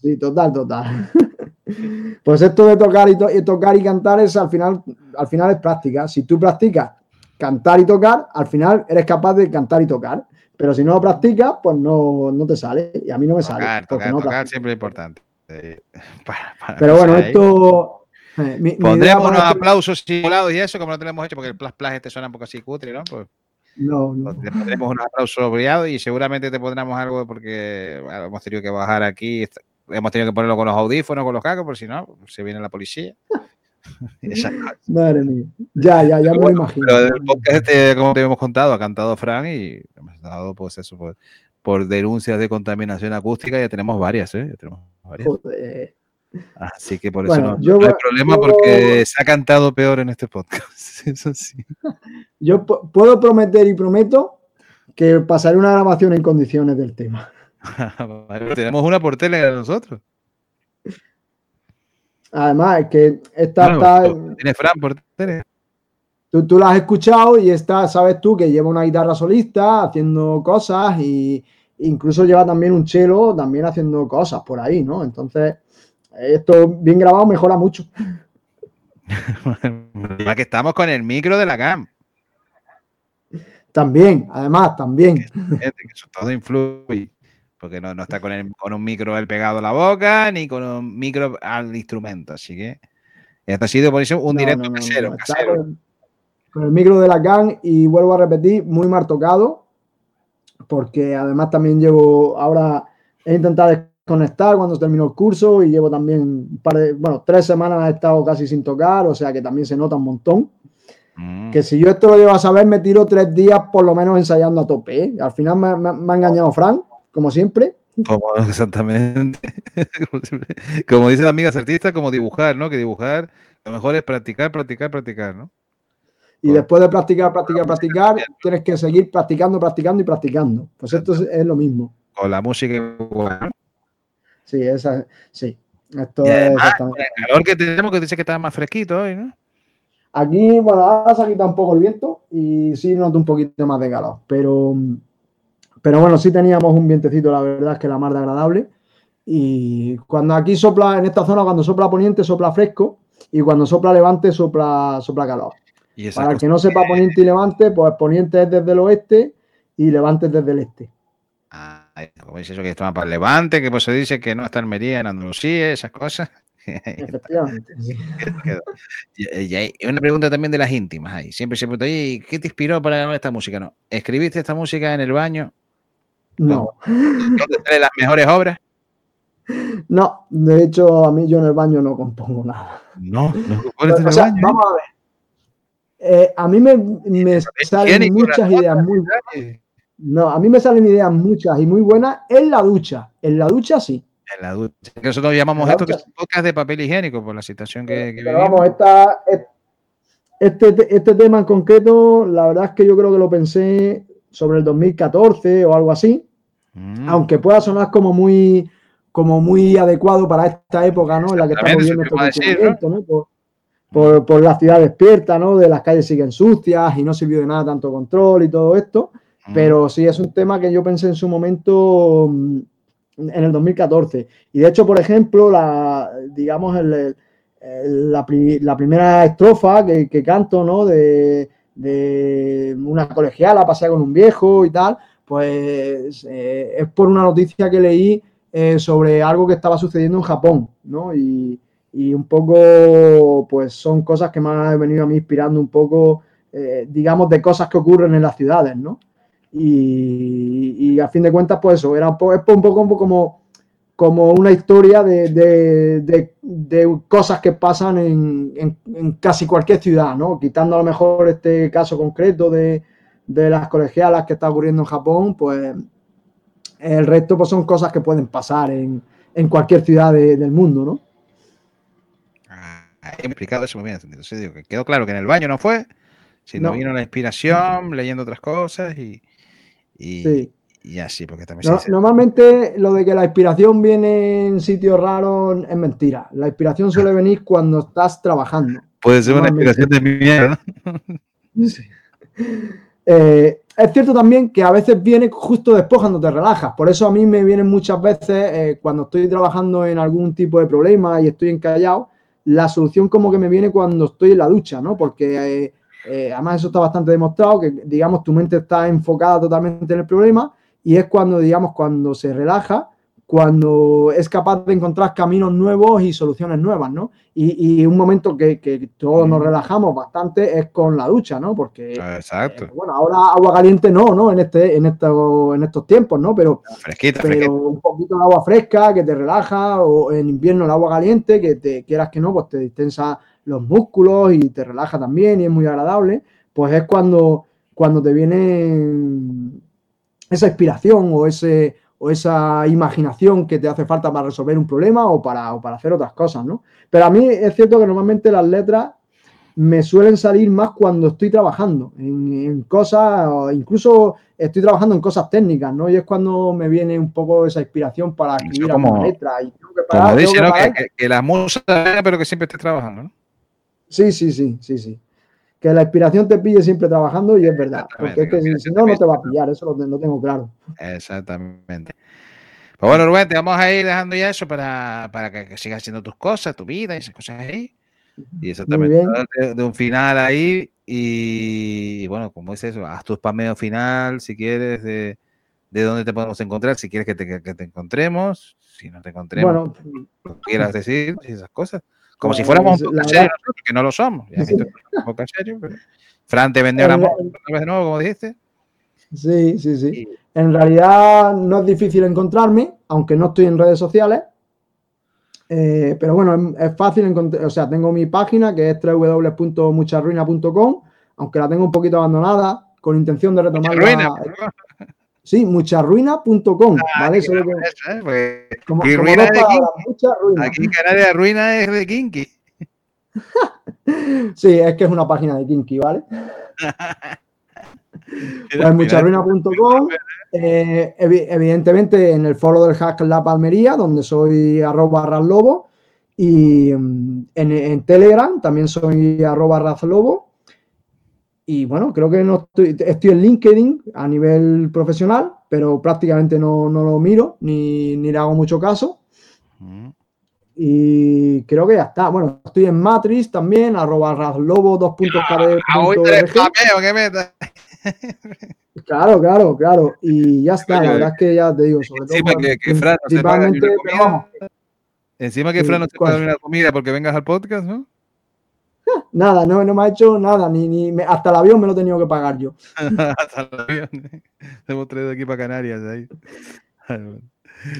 Sí, total, total. Pues esto de tocar y, to- y tocar y cantar es al final, al final es práctica. Si tú practicas cantar y tocar, al final eres capaz de cantar y tocar. Pero si no lo practicas, pues no, no te sale. Y a mí no me sale. Tocar, porque tocar, no tocar siempre es importante. Eh, para- para Pero bueno, esto. eh, mi- mi para unos este- aplausos simulados y eso, como no tenemos hecho, porque el plas plas este suena un poco así cutre, ¿no? Pues No, no. te pondremos unos aplausos brillados y seguramente te pondremos algo porque bueno, hemos tenido que bajar aquí, hemos tenido que ponerlo con los audífonos, con los cascos, por si no, se viene la policía. Madre mía. Ya, ya, ya me lo imagino. Pero del podcast, este, como te hemos contado, ha cantado Fran y hemos dado, pues eso, por, por denuncias de contaminación acústica, ya tenemos varias, ¿eh? Ya tenemos varias. Joder. Así que por eso Bueno, no, yo no hay problema yo- porque se ha cantado peor en este podcast. Eso sí. Yo pu- puedo prometer y prometo que pasaré una grabación en condiciones del tema. Vale, tenemos una por tele de nosotros. Además, es que esta Bueno, está, tiene Fran por tele. tú, tú la has escuchado y esta, sabes tú que lleva una guitarra solista haciendo cosas y incluso lleva también un chelo también haciendo cosas por ahí, ¿no? Entonces, esto bien grabado mejora mucho. La que estamos con el micro de la cam. También, además, también. Eso todo influye. Porque no, no está con, el- con un micro el pegado a la boca, ni con un micro al instrumento. Así que esto ha sido por eso un No, directo no, casero. con el micro de la GAN y vuelvo a repetir, muy mal tocado, porque además también llevo, ahora he intentado desconectar cuando terminó el curso y llevo también un par de, bueno, tres semanas he estado casi sin tocar, o sea que también se nota un montón. Mm. Que si yo esto lo llevo a saber, me tiro tres días por lo menos ensayando a tope. ¿eh? Al final me, me- me ha engañado Frank, como siempre. Como, exactamente. como, siempre. Como dicen las amigas artistas, como dibujar, ¿no? Que dibujar, lo mejor es practicar, practicar, practicar, ¿no? Y después de practicar, practicar, practicar, tienes que seguir practicando, practicando y practicando. Pues esto es, es lo mismo. Con la música igual. Sí, esa, sí. Esto Y es además. El calor que tenemos, que dice que está más fresquito hoy, ¿no? Aquí, bueno, ahora se ha quitado un poco el viento y sí noto un poquito más de calor, pero, pero bueno, sí teníamos un vientecito, la verdad es que la mar de agradable. Y cuando aquí sopla, en esta zona, cuando sopla poniente, sopla fresco y cuando sopla levante, sopla, sopla calor. Y Para el que no sepa poniente y levante, pues poniente es desde el oeste y levante es desde el este. Ah, como dice eso que está para el levante, que pues se dice que no está en Almería, en Andalucía, esas cosas. Efectivamente. Y- hay una pregunta también de las íntimas ahí. Siempre se pregunta, "Oye, ¿qué te inspiró para grabar esta música? No. ¿Escribiste esta música en el baño? No, ¿Dónde salen las mejores obras? no, de hecho, a mí yo en el baño no compongo nada. No, no compones en O el sea, baño. vamos a ver. Eh, a mí me, me salen muchas ideas muy ¿eh? no, a mí me salen ideas muchas y muy buenas en la ducha. En la ducha sí. En la ducha. Que nosotros llamamos esto que es podcast de papel higiénico por la situación que, que Pero vivimos. vamos, esta, es- este, te- este tema en concreto, la verdad es que yo creo que lo pensé sobre el 2014 o algo así, Mm. aunque pueda sonar como muy, como muy adecuado para esta época, ¿no? En la que estamos a este ¿no? Por, por, por la ciudad despierta, ¿no? De las calles siguen sucias y no sirvió de nada tanto control y todo esto. Mm. Pero sí es un tema que yo pensé en su momento mm, en el 2014. Y de hecho, por ejemplo, la, digamos, el, la, pri- la primera estrofa que, que canto, ¿no? De, de una colegiala, pasea con un viejo y tal, pues eh, es por una noticia que leí eh, sobre algo que estaba sucediendo en Japón, ¿no? Y, un poco, pues son cosas que me han venido a mí inspirando un poco, eh, digamos, de cosas que ocurren en las ciudades, ¿no? Y, a fin de cuentas, pues eso, era un poco, un poco como, como una historia de, de- de- cosas que pasan en- en casi cualquier ciudad, ¿no? Quitando a lo mejor este caso concreto de, de las colegialas que está ocurriendo en Japón, pues el resto pues son cosas que pueden pasar en, en cualquier ciudad de- del mundo, ¿no? Ah, he explicado eso muy bien. Entonces digo que quedó claro que en el baño no fue, sino No. vino la inspiración, leyendo otras cosas y, y, Sí. y así, porque también No- se dice, normalmente lo de que la inspiración viene en sitios raros es mentira. La inspiración suele venir cuando estás trabajando. puede ser una inspiración de mierda, ¿no? Eh, es cierto también que a veces viene justo después cuando te relajas. Por eso a mí me vienen muchas veces eh, cuando estoy trabajando en algún tipo de problema y estoy encallado, la solución como que me viene cuando estoy en la ducha, ¿no? Porque eh, además eso está bastante demostrado, que digamos tu mente está enfocada totalmente en el problema y es cuando, digamos, cuando se relaja, cuando es capaz de encontrar caminos nuevos y soluciones nuevas, ¿no? Y, y un momento que, que todos nos relajamos bastante es con la ducha, ¿no? Porque Ah, Exacto, eh, bueno, ahora agua caliente no, ¿no? En este, en esto, en estos tiempos, ¿no? Pero, fresquita, pero fresquita. un poquito de agua fresca que te relaja, o en invierno el agua caliente, que te quieras que no, pues te distensa los músculos y te relaja también y es muy agradable. Pues es cuando, cuando te viene esa inspiración o ese o esa imaginación que te hace falta para resolver un problema o para, o para hacer otras cosas, ¿no? Pero a mí es cierto que normalmente las letras me suelen salir más cuando estoy trabajando en, en cosas, o incluso estoy trabajando en cosas técnicas, ¿no? Y es cuando me viene un poco esa inspiración para escribir como- letra. Y tengo que Como parar, tengo dice, que ¿no? Que, que, que la musa pero que siempre estés trabajando, ¿no? Sí, sí, sí, sí, sí. Que la inspiración te pille siempre trabajando y es verdad. Porque es que si, no, no te va a pillar, eso lo, lo tengo claro. Exactamente. Pues bueno, Rubén, te vamos a ir dejando ya eso para, para que, que sigas haciendo tus cosas, tu vida y esas cosas ahí. Y exactamente, de, de un final ahí. Y, bueno, como dices eso, haz tu spameo final si quieres, de, de dónde te podemos encontrar, si quieres que te, que te encontremos, si no te encontremos, Bueno, quieras decir y esas cosas. Como si fuéramos un poco serios verdad- nosotros, que no lo somos. Ya que esto es un poco serio, pero- Fran te vendió En la moto otra vez de nuevo, como dijiste. Sí, sí, sí. En realidad no es difícil encontrarme, aunque no estoy en redes sociales. Eh, pero bueno, es, es fácil encontrar, o sea, tengo mi página que es www.mucharruina.com, aunque la tengo un poquito abandonada, con intención de retomarla. Ruina. Sí, mucharruina.com, ¿vale? Solo que- Eso, ¿eh? Porque como, aquí como ruina es de palabras, mucha ruina. Aquí Canarias ruina es de Kinky. Sí, es que es una página de Kinky, ¿vale? Pues mucharruina.com, eh, evi- evidentemente en el foro del Hack La Palmería, donde soy arroba raslobo, y mm, en, en Telegram también soy arroba raslobo. Y bueno, creo que no estoy, estoy en LinkedIn a nivel profesional, pero prácticamente no, no lo miro ni, ni le hago mucho caso. Y creo que ya está. Bueno, estoy en Matrix también, arroba raslobo, dos puntos KD Ah. Claro, claro, claro. Y ya está, la verdad es que ya te digo, sobre todo. Encima que, que Fran no se paga una vamos. Encima que Fran no se paga una comida porque vengas al podcast, ¿no? Nada, no, no me ha hecho nada, ni, ni me- hasta el avión me lo he tenido que pagar yo. Hasta el avión. Te hemos traído aquí para Canarias. Ahí.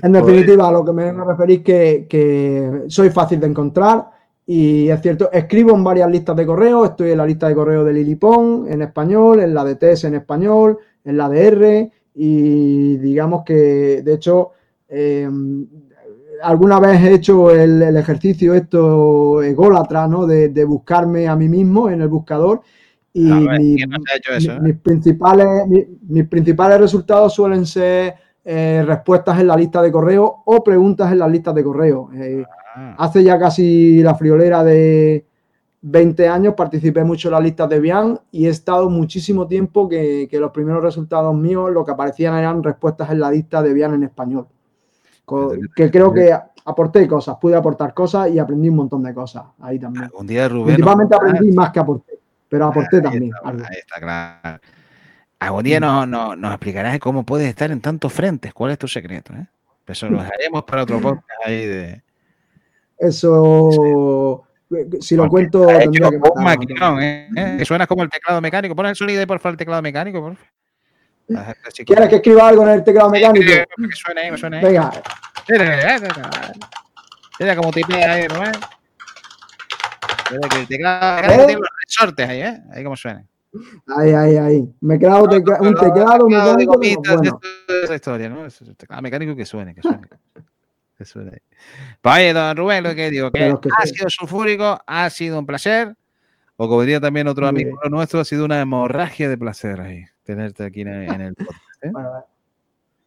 En definitiva, a lo que me referir que, que soy fácil de encontrar y es cierto, escribo en varias listas de correo, estoy en la lista de correo de Lilipón en español, en la de TES en español, en la de R y digamos que de hecho eh, alguna vez he hecho el, el ejercicio esto ególatra, ¿no? De, de buscarme a mí mismo en el buscador y A ver, mi- ¿quién no eso, mi- eh? mis, principales, mi- mis principales resultados suelen ser eh, respuestas en la lista de correo o preguntas en las listas de correo. Eh, Ah. hace ya casi la friolera de 20 años participé mucho en las listas de Bian y he estado muchísimo tiempo que, que los primeros resultados míos lo que aparecían eran respuestas en la lista de Bian en español. Que creo que aporté cosas, pude aportar cosas y aprendí un montón de cosas ahí también. Un día Rubén. Principalmente aprendí más que aporté, pero aporté Ahí también. está, algo. ahí está, claro. Algún día nos, nos, nos explicarás cómo puedes estar en tantos frentes. ¿Cuál es tu secreto? Eh? Eso lo dejaremos para otro podcast ahí de. Eso, si lo Porque cuento, tendría que maquinón, ¿no? ¿eh? ¿Eh? Que suena como el teclado mecánico. Pon el sonido ahí por favor, el teclado mecánico, por favor. ¿Quieres que escriba algo en el teclado mecánico? Que suene ahí, que suene ahí. Venga, Mira, cómo tipea ahí, ¿no? Mira que el teclado mecánico ¿Eh? tiene los resortes ahí, ¿eh? Ahí como suena. ahí, ahí, ahí. Me tecla- un teclado mecánico. bueno. esa historia, ¿no? Es teclado mecánico que suene, que suene. Que suene. Pues oye, don Rubén, lo que digo, que sido sulfúrico, ha sido un placer. O como diría también otro amigo nuestro, ha sido una hemorragia de placer ahí, tenerte aquí en el, en el podcast. ¿eh? Bueno,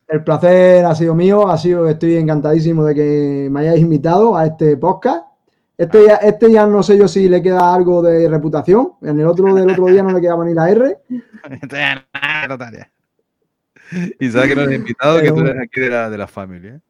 el placer ha sido mío, ha sido, estoy encantadísimo de que me hayáis invitado a este podcast. Este ya, este ya no sé yo si le queda algo de reputación. En el otro del otro día no le quedaba ni la R. Ya. Y sabes que no eres invitado, que tú eres aquí de la, de la familia.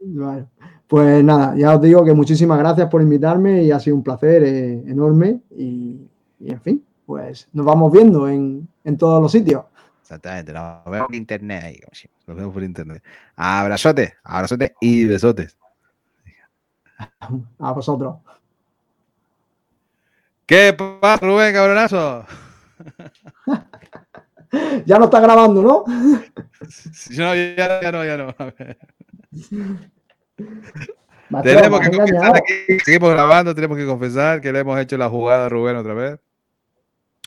¿eh? Pues nada, ya os digo que muchísimas gracias por invitarme y ha sido un placer eh, enorme. Y, y, en fin, pues nos vamos viendo en, en todos los sitios. Exactamente, nos vemos por internet ahí, nos vemos por internet. Abrazote, abrazote y besotes. A vosotros. ¿Qué pasa, Rubén, cabronazo? Ya no está grabando, ¿no? No, ya, ya no, ya no. Macho, Tenemos que confesar aquí, seguimos grabando, tenemos que confesar que le hemos hecho la jugada a Rubén otra vez.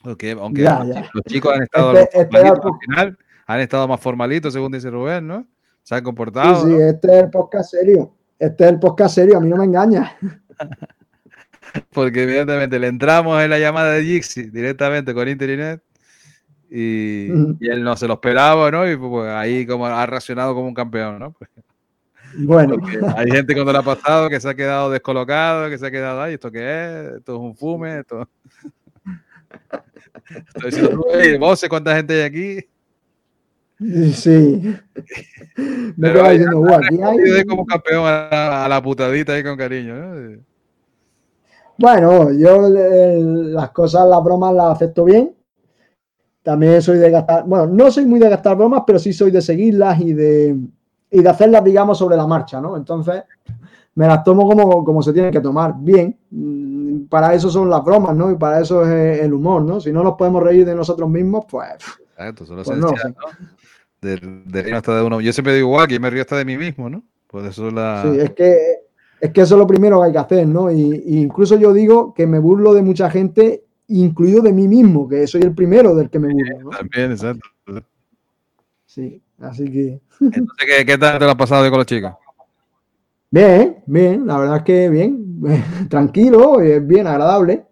Aunque, aunque Ya, los, ya. los chicos han estado Este- este al final, han estado más formalitos, según dice Rubén, ¿no? Se han comportado. Sí, sí, ¿no? este es el podcast serio. Este es el podcast serio, a mí no me engaña. Porque evidentemente le entramos en la llamada de Jixi directamente con Internet y, Ujú. y él no se lo esperaba, ¿no? Y pues ahí como ha reaccionado como un campeón, ¿no? Bueno, porque hay gente cuando le ha pasado que se ha quedado descolocado, que se ha quedado ahí, ¿esto qué es? ¿Esto es un fume? ¿Esto... Estoy diciendo, tú, "Ey, vos sé cuánta gente hay aquí? sí. Me ahí diciendo, "Guau, aquí hay. como campeón a la, a la putadita ahí con cariño, ¿no? Bueno, yo eh, las cosas, las bromas las acepto bien. También soy de gastar, bueno, no soy muy de gastar bromas, pero sí soy de seguirlas y de, y de hacerlas, digamos, sobre la marcha, ¿no? Entonces, me las tomo como, como se tienen que tomar, bien. Mm, Para eso son las bromas, ¿no? Y para eso es el humor, ¿no? Si no nos podemos reír de nosotros mismos, pues Exacto, solo Pues no, decía, ¿no? De, de reírnos hasta de uno. Yo siempre digo igual, que me río hasta de mí mismo, ¿no? Por eso la. Sí, es que, es que eso es lo primero que hay que hacer, ¿no? Y, y incluso yo digo que me burlo de mucha gente, incluido de mí mismo, que soy el primero del que me burlo, ¿no? También, exacto. Sí, así que Entonces, ¿qué, qué tal te lo has pasado hoy con los chicos? bien, bien, la verdad es que bien, tranquilo, es bien agradable.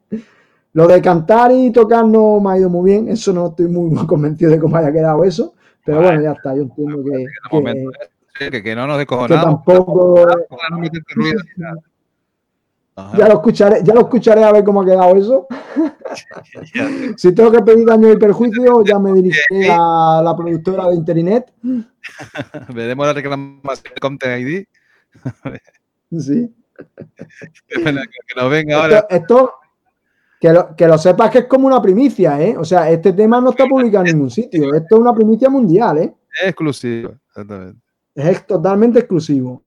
Lo de cantar y tocar no me ha ido muy bien, eso no estoy muy, muy convencido de cómo haya quedado eso, pero bueno, ya está, yo entiendo que, que- ¿eh? Que, que no nos que descojonamos. tampoco, no ni nada. Ajá. ya lo escucharé, ya lo escucharé a ver cómo ha quedado eso. Si tengo que pedir daño y perjuicio, ya me dirigiré a la productora de Internet. Veremos la reclamación de Content ID. Sí. Que, que nos venga ahora. Esto, esto- que, lo, que lo sepas que es como una primicia, ¿eh? O sea, este tema no está publicado en ningún sitio. Esto es una primicia mundial, ¿eh? Es exclusivo, exactamente. Es totalmente exclusivo.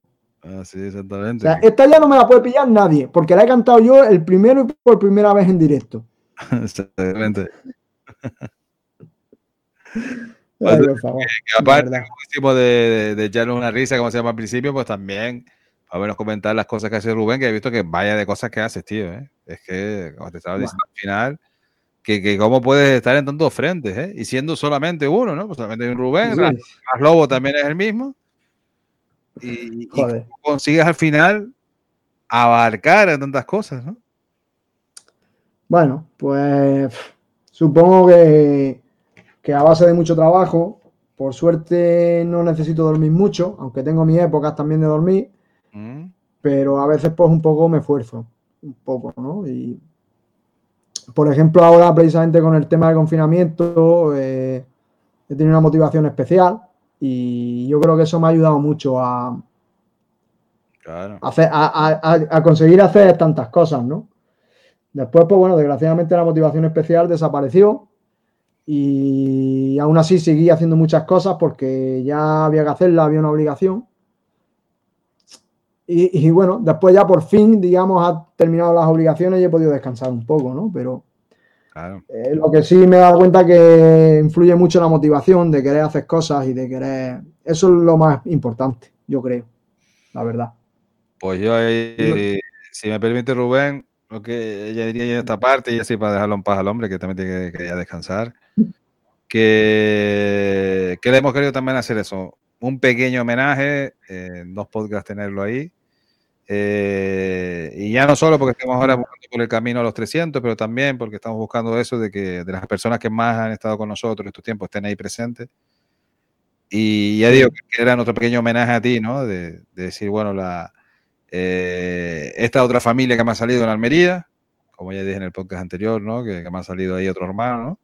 Ah, sí, O exactamente. sea, esta ya no me la puede pillar nadie, porque la he cantado yo el primero y por primera vez en directo. Exactamente. Ay, por favor. Que aparte, como decimos, de, de, de echarnos una risa, como se llama al principio, pues también a vernos comentar las cosas que hace Rubén, que he visto que vaya de cosas que haces, tío. ¿eh? Es que, como te estaba diciendo al final, que, que cómo puedes estar en tantos frentes, ¿eh? y siendo solamente uno, ¿no? Pues solamente hay un Rubén, Sí, Ras Lobo también es el mismo. Y, y consigues al final abarcar en tantas cosas, ¿no? Bueno, pues supongo que, que a base de mucho trabajo, por suerte no necesito dormir mucho, aunque tengo mis épocas también de dormir, Mm. pero a veces pues un poco me esfuerzo, un poco, ¿no? Y por ejemplo ahora precisamente con el tema del confinamiento eh, he tenido una motivación especial y yo creo que eso me ha ayudado mucho a, Claro. hacer- a, a- a- a conseguir hacer tantas cosas, ¿no? Después, pues bueno, desgraciadamente la motivación especial desapareció y aún así seguí haciendo muchas cosas porque ya había que hacerla, había una obligación. Y, y bueno, después ya por fin, digamos, ha terminado las obligaciones y he podido descansar un poco, ¿no? Pero Claro. eh, lo que sí me he dado cuenta que influye mucho la motivación de querer hacer cosas y de querer... Eso es lo más importante, yo creo, la verdad. Pues yo ahí, si me permite Rubén, lo que ella diría en esta parte, y así para dejarlo en paz al hombre, que también tiene que, que ya descansar, que, que le hemos querido también hacer eso, un pequeño homenaje, eh, dos podcasts tenerlo ahí, eh, y ya no solo porque estamos ahora buscando por el camino a los 300, pero también porque estamos buscando eso de que de las personas que más han estado con nosotros estos tiempos estén ahí presentes. Y ya digo que era nuestro pequeño homenaje a ti, ¿no? De, de decir, bueno, la, eh, esta otra familia que me ha salido en Almería, como ya dije en el podcast anterior, ¿no? Que, que me ha salido ahí otro hermano, ¿no?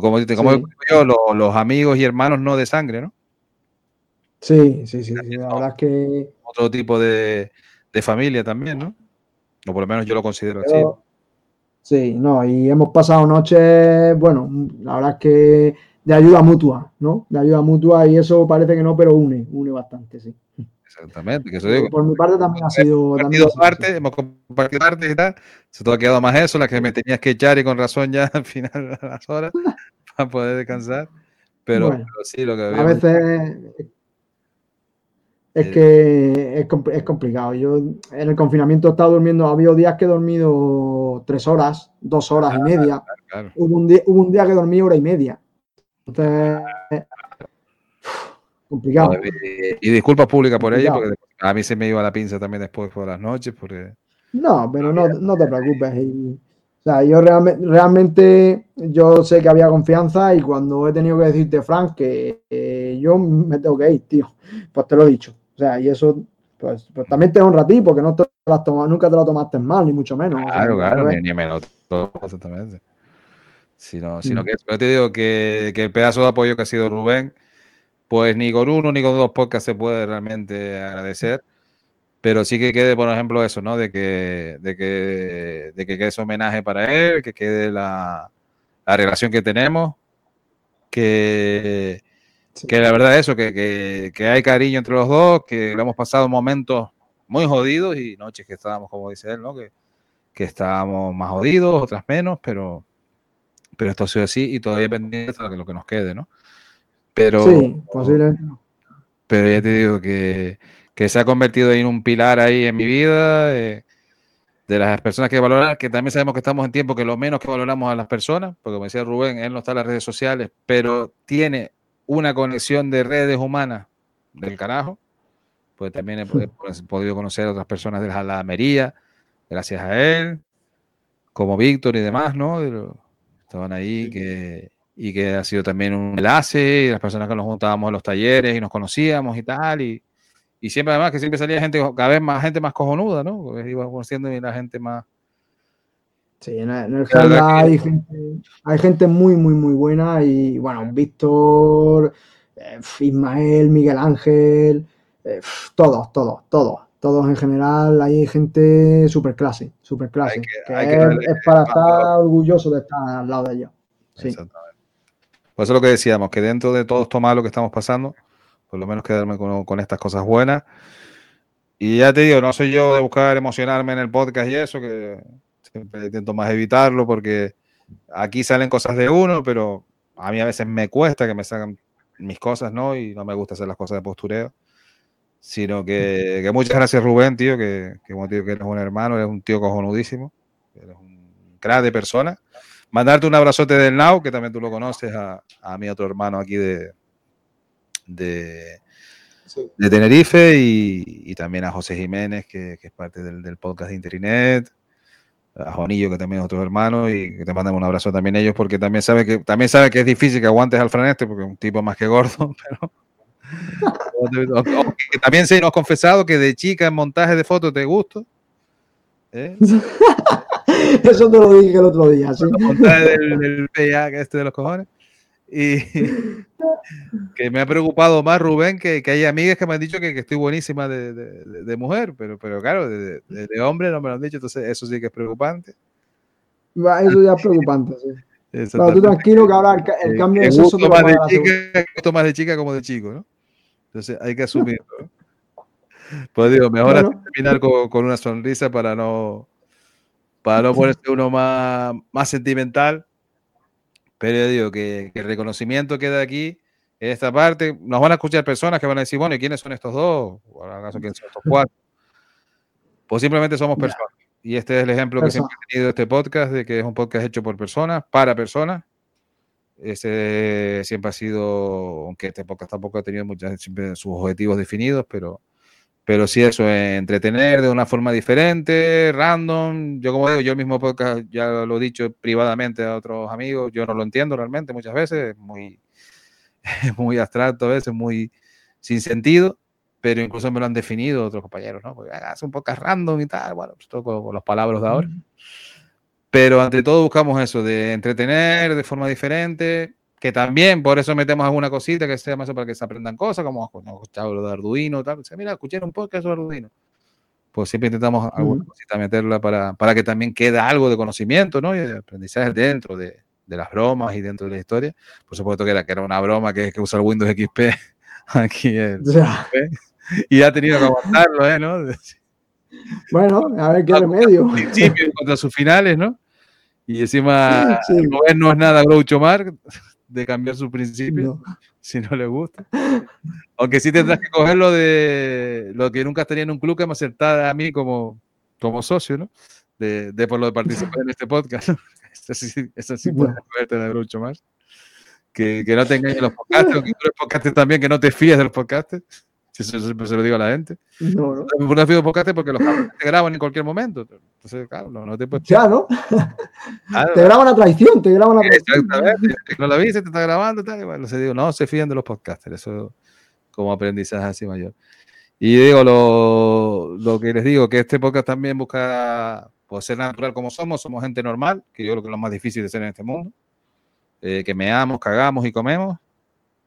Como, como Sí. yo, lo- los amigos y hermanos no de sangre, ¿no? Sí, sí, sí, sí, la verdad es que... Otro tipo de, de familia también, ¿no? O por lo menos yo lo considero así. Sí, no, y hemos pasado noches, bueno, la verdad es que de ayuda mutua, ¿no? De ayuda mutua y eso parece que no, pero une, une bastante, sí. Exactamente, que eso digo. Por mi parte también ha sido... también compartido ha sido partes, así. hemos compartido partes y tal. Se te ha quedado más eso, las que me tenías que echar y con razón ya al final de las horas para poder descansar. Pero, Bueno, pero sí, lo que A veces es Eh. que es, es complicado. Yo en el confinamiento he estado durmiendo, ha habido días que he dormido tres horas, dos horas y media. claro. Hubo un día, hubo un día que dormí hora y media. Entonces, complicado. Y, y disculpas públicas por ello, porque a mí se me iba la pinza también después por las noches, porque No, pero no, no te preocupes. y- o sea, yo realme- realmente yo sé que había confianza y cuando he tenido que decirte, Frank, que eh, yo me tengo que ir, tío, pues te lo he dicho. O sea, y eso, pues, pues también te honra a ti, porque no te nunca te lo tomaste mal, ni mucho menos. O sea, Claro, claro, revés. ni, ni me lo tomo, exactamente. Sino, sino Mm. que yo te digo que, que el pedazo de apoyo que ha sido Rubén, pues ni con uno ni con dos podcasts se puede realmente agradecer. Pero sí que quede, por ejemplo, eso, ¿no? De que, de que, de que quede ese homenaje para él, que quede la, la relación que tenemos, que, Sí. que la verdad eso, que, que, que hay cariño entre los dos, que le hemos pasado momentos muy jodidos y noches que estábamos, como dice él, ¿no? Que, que estábamos más jodidos, otras menos, pero, pero esto ha sido así y todavía pendiente de lo que nos quede, ¿no? Pero, Sí, posiblemente. no. pero ya te digo que, que se ha convertido en un pilar ahí en mi vida, eh, de las personas que valorar, que también sabemos que estamos en tiempo que lo menos que valoramos a las personas, porque como decía Rubén, él no está en las redes sociales, pero tiene una conexión de redes humanas del carajo, pues también he, he podido conocer a otras personas de la Almería, gracias a él, como Víctor y demás, ¿no? Estaban ahí que, y que ha sido también un enlace, y las personas que nos juntábamos en los talleres y nos conocíamos y tal, y, y siempre además que siempre salía gente, cada vez más gente más cojonuda, ¿no? Iba conociendo y la gente más... Sí, en el, en el que- hay gente, hay gente muy, muy, muy buena y bueno, Víctor, eh, Ismael, Miguel Ángel, eh, todos, todos, todos, todos en general, hay gente super clase, super clase, que- que, hay que es, para estar orgulloso de estar al lado de ellos. Sí. Exactamente. Por eso es lo que decíamos, que dentro de todo esto malo que estamos pasando, por lo menos quedarme con, con estas cosas buenas. Y ya te digo, no soy yo de buscar emocionarme en el podcast y eso, que siempre intento más evitarlo porque aquí salen cosas de uno, pero a mí a veces me cuesta que me salgan mis cosas, ¿no? Y no me gusta hacer las cosas de postureo. Sino que, que muchas gracias Rubén, tío, que, que como digo que eres un hermano, eres un tío cojonudísimo, eres un crack de persona. Mandarte un abrazote del Now, que también tú lo conoces, a, a mi otro hermano aquí de, de, Sí. de Tenerife y, y también a José Jiménez, que, que es parte del, del podcast de Internet, a Juanillo, que también es otro hermano, y que te mandan un abrazo también ellos, porque también sabe que también sabe que es difícil que aguantes al franeste, porque es un tipo más que gordo, pero que también se nos ha confesado que de chica en montaje de fotos te gusto. ¿eh? Eso te lo dije el otro día, sí. Los montajes del, del PA, que este de los cojones. Y que me ha preocupado más, Rubén, que, que hay amigas que me han dicho que, que estoy buenísima de, de- de- mujer, pero, pero claro, de, de- hombre no me lo han dicho, entonces eso sí que es preocupante. Eso ya es preocupante, sí. Pero tú tranquilo que ahora el, el cambio de sexo te más de chica, gusto más de chica como de chico, ¿no? Entonces hay que asumirlo. ¿no? Pues digo, mejor Bueno. terminar con, con una sonrisa para no para no ponerse uno más, más sentimental. Pero yo digo que, que el reconocimiento queda aquí, en esta parte. Nos van a escuchar personas que van a decir, bueno, ¿y quiénes son estos dos? O acaso, ¿quiénes son estos cuatro? Pues simplemente somos personas. Y este es el ejemplo que siempre he tenido de este podcast, de que es un podcast hecho por personas, para personas. Ese siempre ha sido, aunque este podcast tampoco ha tenido muchas, siempre sus objetivos definidos, pero, pero sí eso, eh, entretener de una forma diferente, random. Yo como digo, yo el mismo podcast ya lo he dicho privadamente a otros amigos, yo no lo entiendo realmente muchas veces, es muy, es muy abstracto a veces, muy sin sentido, pero incluso me lo han definido otros compañeros, ¿no? Porque "Ah, es un podcast random y tal, bueno, pues todo con, con las palabras de ahora. Pero ante todo buscamos eso, de entretener de forma diferente, que también por eso metemos alguna cosita que sea más para que se aprendan cosas, como escuchado lo de Arduino, tal. Dice, mira, escuché un podcast sobre Arduino. Pues siempre intentamos alguna Ujú. cosita meterla para, para que también quede algo de conocimiento, ¿no? Y de aprendizaje dentro de, de las bromas y dentro de la historia. Por supuesto que era, que era una broma que, que usa el Windows XP aquí el- Ya. y ha tenido que aguantarlo, ¿eh? ¿no? Bueno, a ver qué Ah, remedio. principios contra sus finales, ¿no? Y encima Sí. Rubén no es nada Groucho Marx de cambiar su principio No. si no le gusta. Aunque sí tendrás que coger lo de lo que nunca estaría en un club que me aceptara a mí como, como socio, ¿no? De, de por lo de participar en este podcast. ¿no? Eso sí, eso sí puedes Bueno. cogerte de Groucho Marx. Que, que no te engañen los podcasts, que tú eres podcaster también, que no te fíes de los podcasts. Eso siempre se lo digo a la gente. No, no. Me fío de podcasts porque los te graban en cualquier momento. Entonces, claro, no, no te puedes Ya, ¿no? Claro, Te graban a traición, te graban a traición. Exactamente. No lo viste, te está grabando tal. Y bueno, se digo, no se fían de los podcasters. Eso como aprendizaje así mayor. Y digo, lo, lo que les digo, que este podcast también busca pues, ser natural como somos. Somos gente normal, que yo creo que es lo más difícil de ser en este mundo. Eh, que meamos, cagamos y comemos.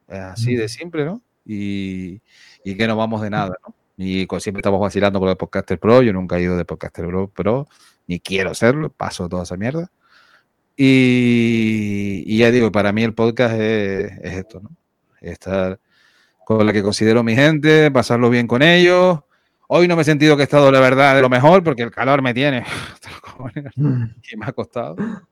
Es así de simple, ¿no? Y, y que no vamos de nada, ¿no? Y siempre estamos vacilando con el Podcaster Pro. Yo nunca he ido de Podcaster Pro, Pro, ni quiero serlo. Paso toda esa mierda. Y, y ya digo, para mí el podcast es, es esto, ¿no? Estar con la que considero mi gente, pasarlo bien con ellos. Hoy no me he sentido que he estado, la verdad, de lo mejor, porque el calor me tiene. y me ha costado. El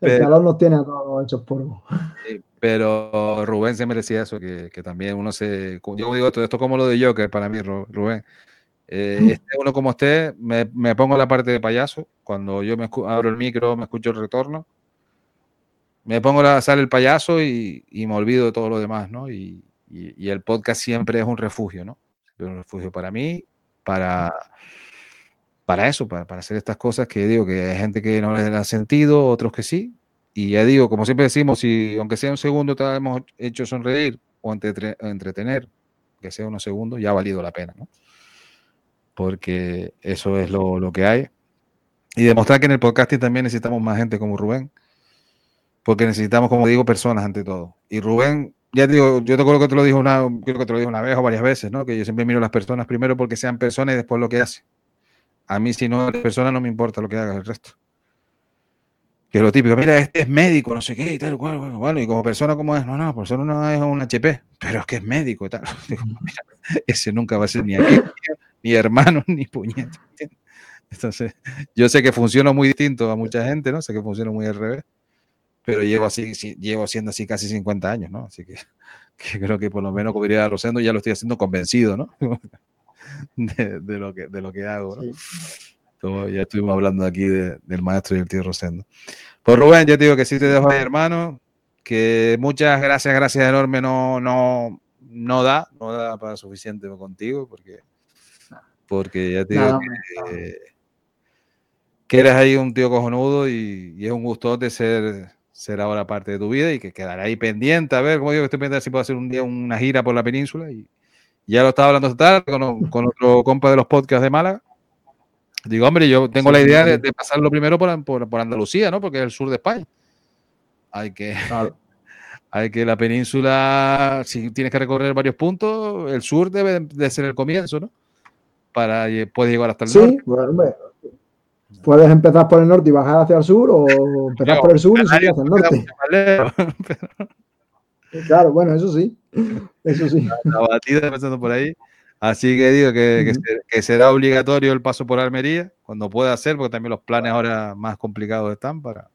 Pero- calor nos tiene a todos hechos polvo. Sí, Pero Rubén se merecía eso, que, que también uno se... Yo digo esto, esto es como lo de Joker para mí, Ru- Rubén. Eh, esté uno como esté, me, me pongo la parte de payaso. Cuando yo me abro el micro, me escucho el retorno. Me pongo la, sale el payaso y, y me olvido de todo lo demás, ¿no? Y, y- y el podcast siempre es un refugio, ¿no? Es un refugio para mí, para, para eso, para, para hacer estas cosas que digo que hay gente que no les da sentido, otros que sí. Y ya digo, como siempre decimos, si aunque sea un segundo te hemos hecho sonreír o entretener, que sea unos segundos, ya ha valido la pena, ¿no? Porque eso es lo, lo que hay. Y demostrar que en el podcasting también necesitamos más gente como Rubén, porque necesitamos, como digo, personas ante todo. Y Rubén, ya digo, yo te acuerdo que te lo dijo una, que te lo dijo una vez o varias veces, ¿no? Que yo siempre miro a las personas primero porque sean personas y después lo que hacen. A mí, si no eres persona, no me importa lo que hagas el resto. Que es lo típico, mira, este es médico, no sé qué, y tal, cual, bueno, bueno, y como persona, ¿cómo es? No, no, persona no es un HP, pero es que es médico y tal. Digo, mira, ese nunca va a ser ni aquí, ni hermano, ni. ¿entiendes? Entonces, yo sé que funciona muy distinto a mucha gente, ¿no? Sé que funciona muy al revés, pero llevo así, sí, llevo siendo así casi 50 años, ¿no? Así que, que creo que por lo menos, como diría Rosendo, ya lo estoy haciendo convencido, ¿no? De, de lo, que, de lo que hago, ¿no? Como ya estuvimos hablando aquí de- del maestro y el tío Rosendo. Pues Rubén, ya te digo que sí te dejo ahí, hermano, que muchas gracias, gracias enorme no, no, no da, no da para suficiente contigo, porque, porque ya te digo Nada, que, que eres ahí un tío cojonudo y, y es un gusto de ser, ser ahora parte de tu vida y que quedará ahí pendiente, a ver, como digo, estoy pendiente si puedo hacer un día una gira por la península y ya lo estaba hablando esta tarde con, con otro compa de los podcasts de Málaga. Digo, hombre, yo tengo Sí, la idea de, de pasarlo primero por, por, por Andalucía, ¿no? Porque es el sur de España. Hay que, Claro. hay que la península, si tienes que recorrer varios puntos, el sur debe de ser el comienzo, ¿no? Para puedes llegar hasta el Sí, norte. bueno, hombre, puedes empezar por el norte y bajar hacia el sur o empezar por el sur y seguir hacia el norte. Claro, bueno, eso sí. Eso sí. la batida empezando por ahí. Así que digo que, que Ujú. se- que será obligatorio el paso por Almería, cuando pueda ser, porque también los planes ahora más complicados están para,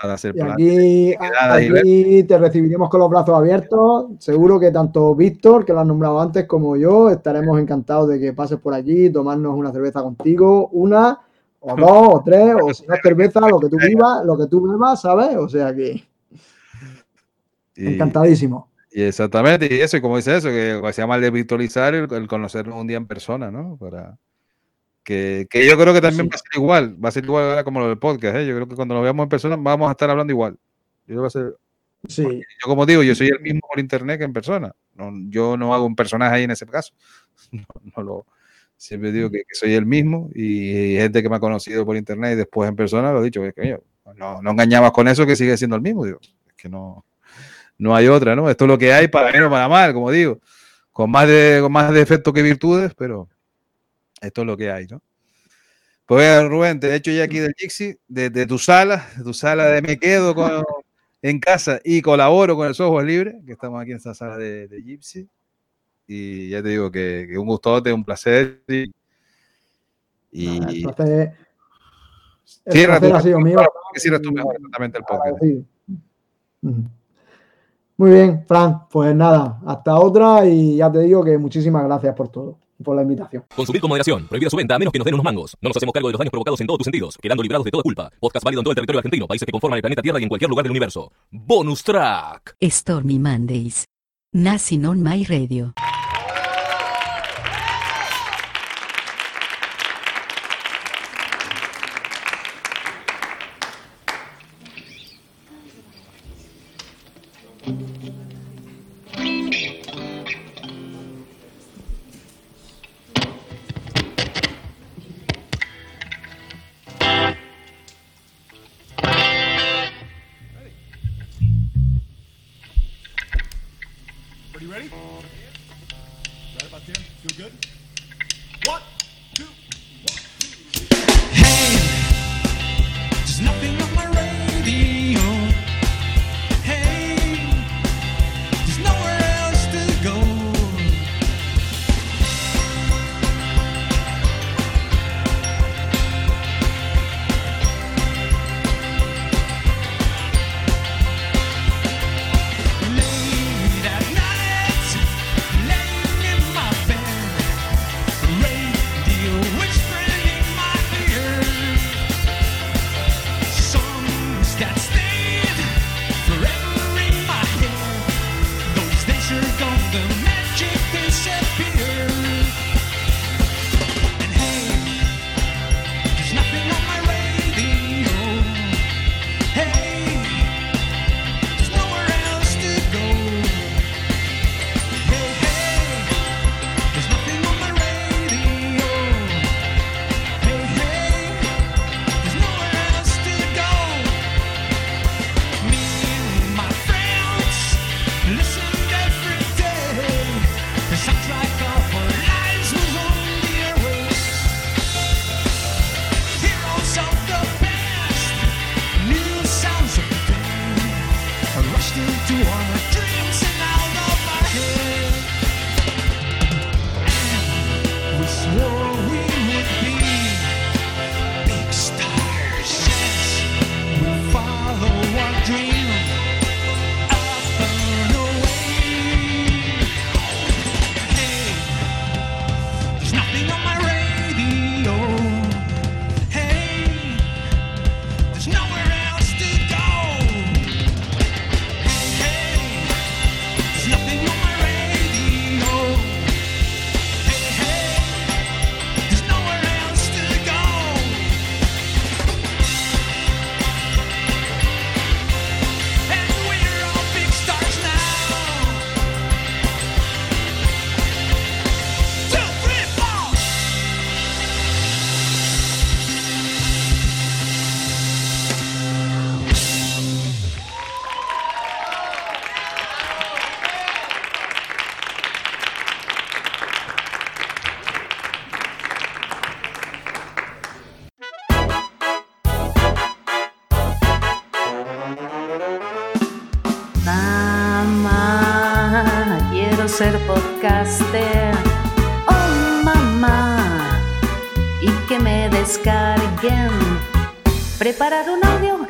para hacer Y planes. aquí, te recibiremos con los brazos abiertos. Seguro que tanto Víctor, que lo has nombrado antes, como yo, estaremos encantados de que pases por allí, tomarnos una cerveza contigo, una, o dos, o tres, o si no es cerveza, lo que tú vivas, lo que tú bebas, ¿sabes? O sea que encantadísimo. Y exactamente, y eso, y como dice eso, que se llama el de virtualizar, el, el conocernos un día en persona, ¿no? Para que, que yo creo que también Sí. va a ser igual, va a ser igual ahora como lo del podcast, ¿eh? Yo creo que cuando nos veamos en persona vamos a estar hablando igual. Yo, va a ser- Sí, yo como digo, yo soy el mismo por internet que en persona. No, yo no hago un personaje ahí en ese caso. No, no lo, siempre digo que, que soy el mismo y, gente que me ha conocido por internet y después en persona lo he dicho, que coño, no, no engañabas con eso que sigue siendo el mismo. Digo, es que no, no hay otra, ¿no? Esto es lo que hay para bien o para mal, como digo, con más, de, con más defectos que virtudes, pero esto es lo que hay, ¿no? Pues Rubén, te he hecho ya aquí del Jixi, de, de tu sala, de tu sala de me quedo con, en casa y colaboro con el software libre, que estamos aquí en esta sala de, de Gypsy. Y ya te digo que, que un gustote, un placer. Y, y placer, el cierra tú, ha sido mío. que cierras tú mejor exactamente el podcast. Sí. Ujú. Muy bien, Fran, pues nada, hasta otra y ya te digo que muchísimas gracias por todo, por la invitación. Consumir con moderación. Prohibida su venta a menos que nos den unos mangos. No nos hacemos cargo de los daños provocados en todos tus sentidos, quedando librados de toda culpa. Podcast válido en todo el territorio argentino, países que conforman el planeta Tierra y en cualquier lugar del universo. Bonus track. Stormy Mondays. Nothing on my radio.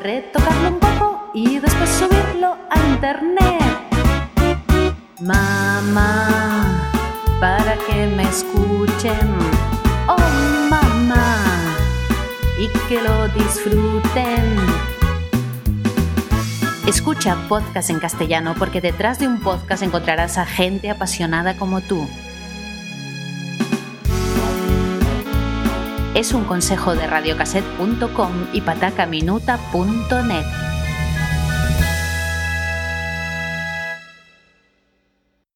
Retocarlo un poco y después subirlo a internet. Mamá, para que me escuchen. Oh mamá, y que lo disfruten. Escucha podcast en castellano porque detrás de un podcast encontrarás a gente apasionada como tú. Es un consejo de radiocassette.com y patacaminuta.net.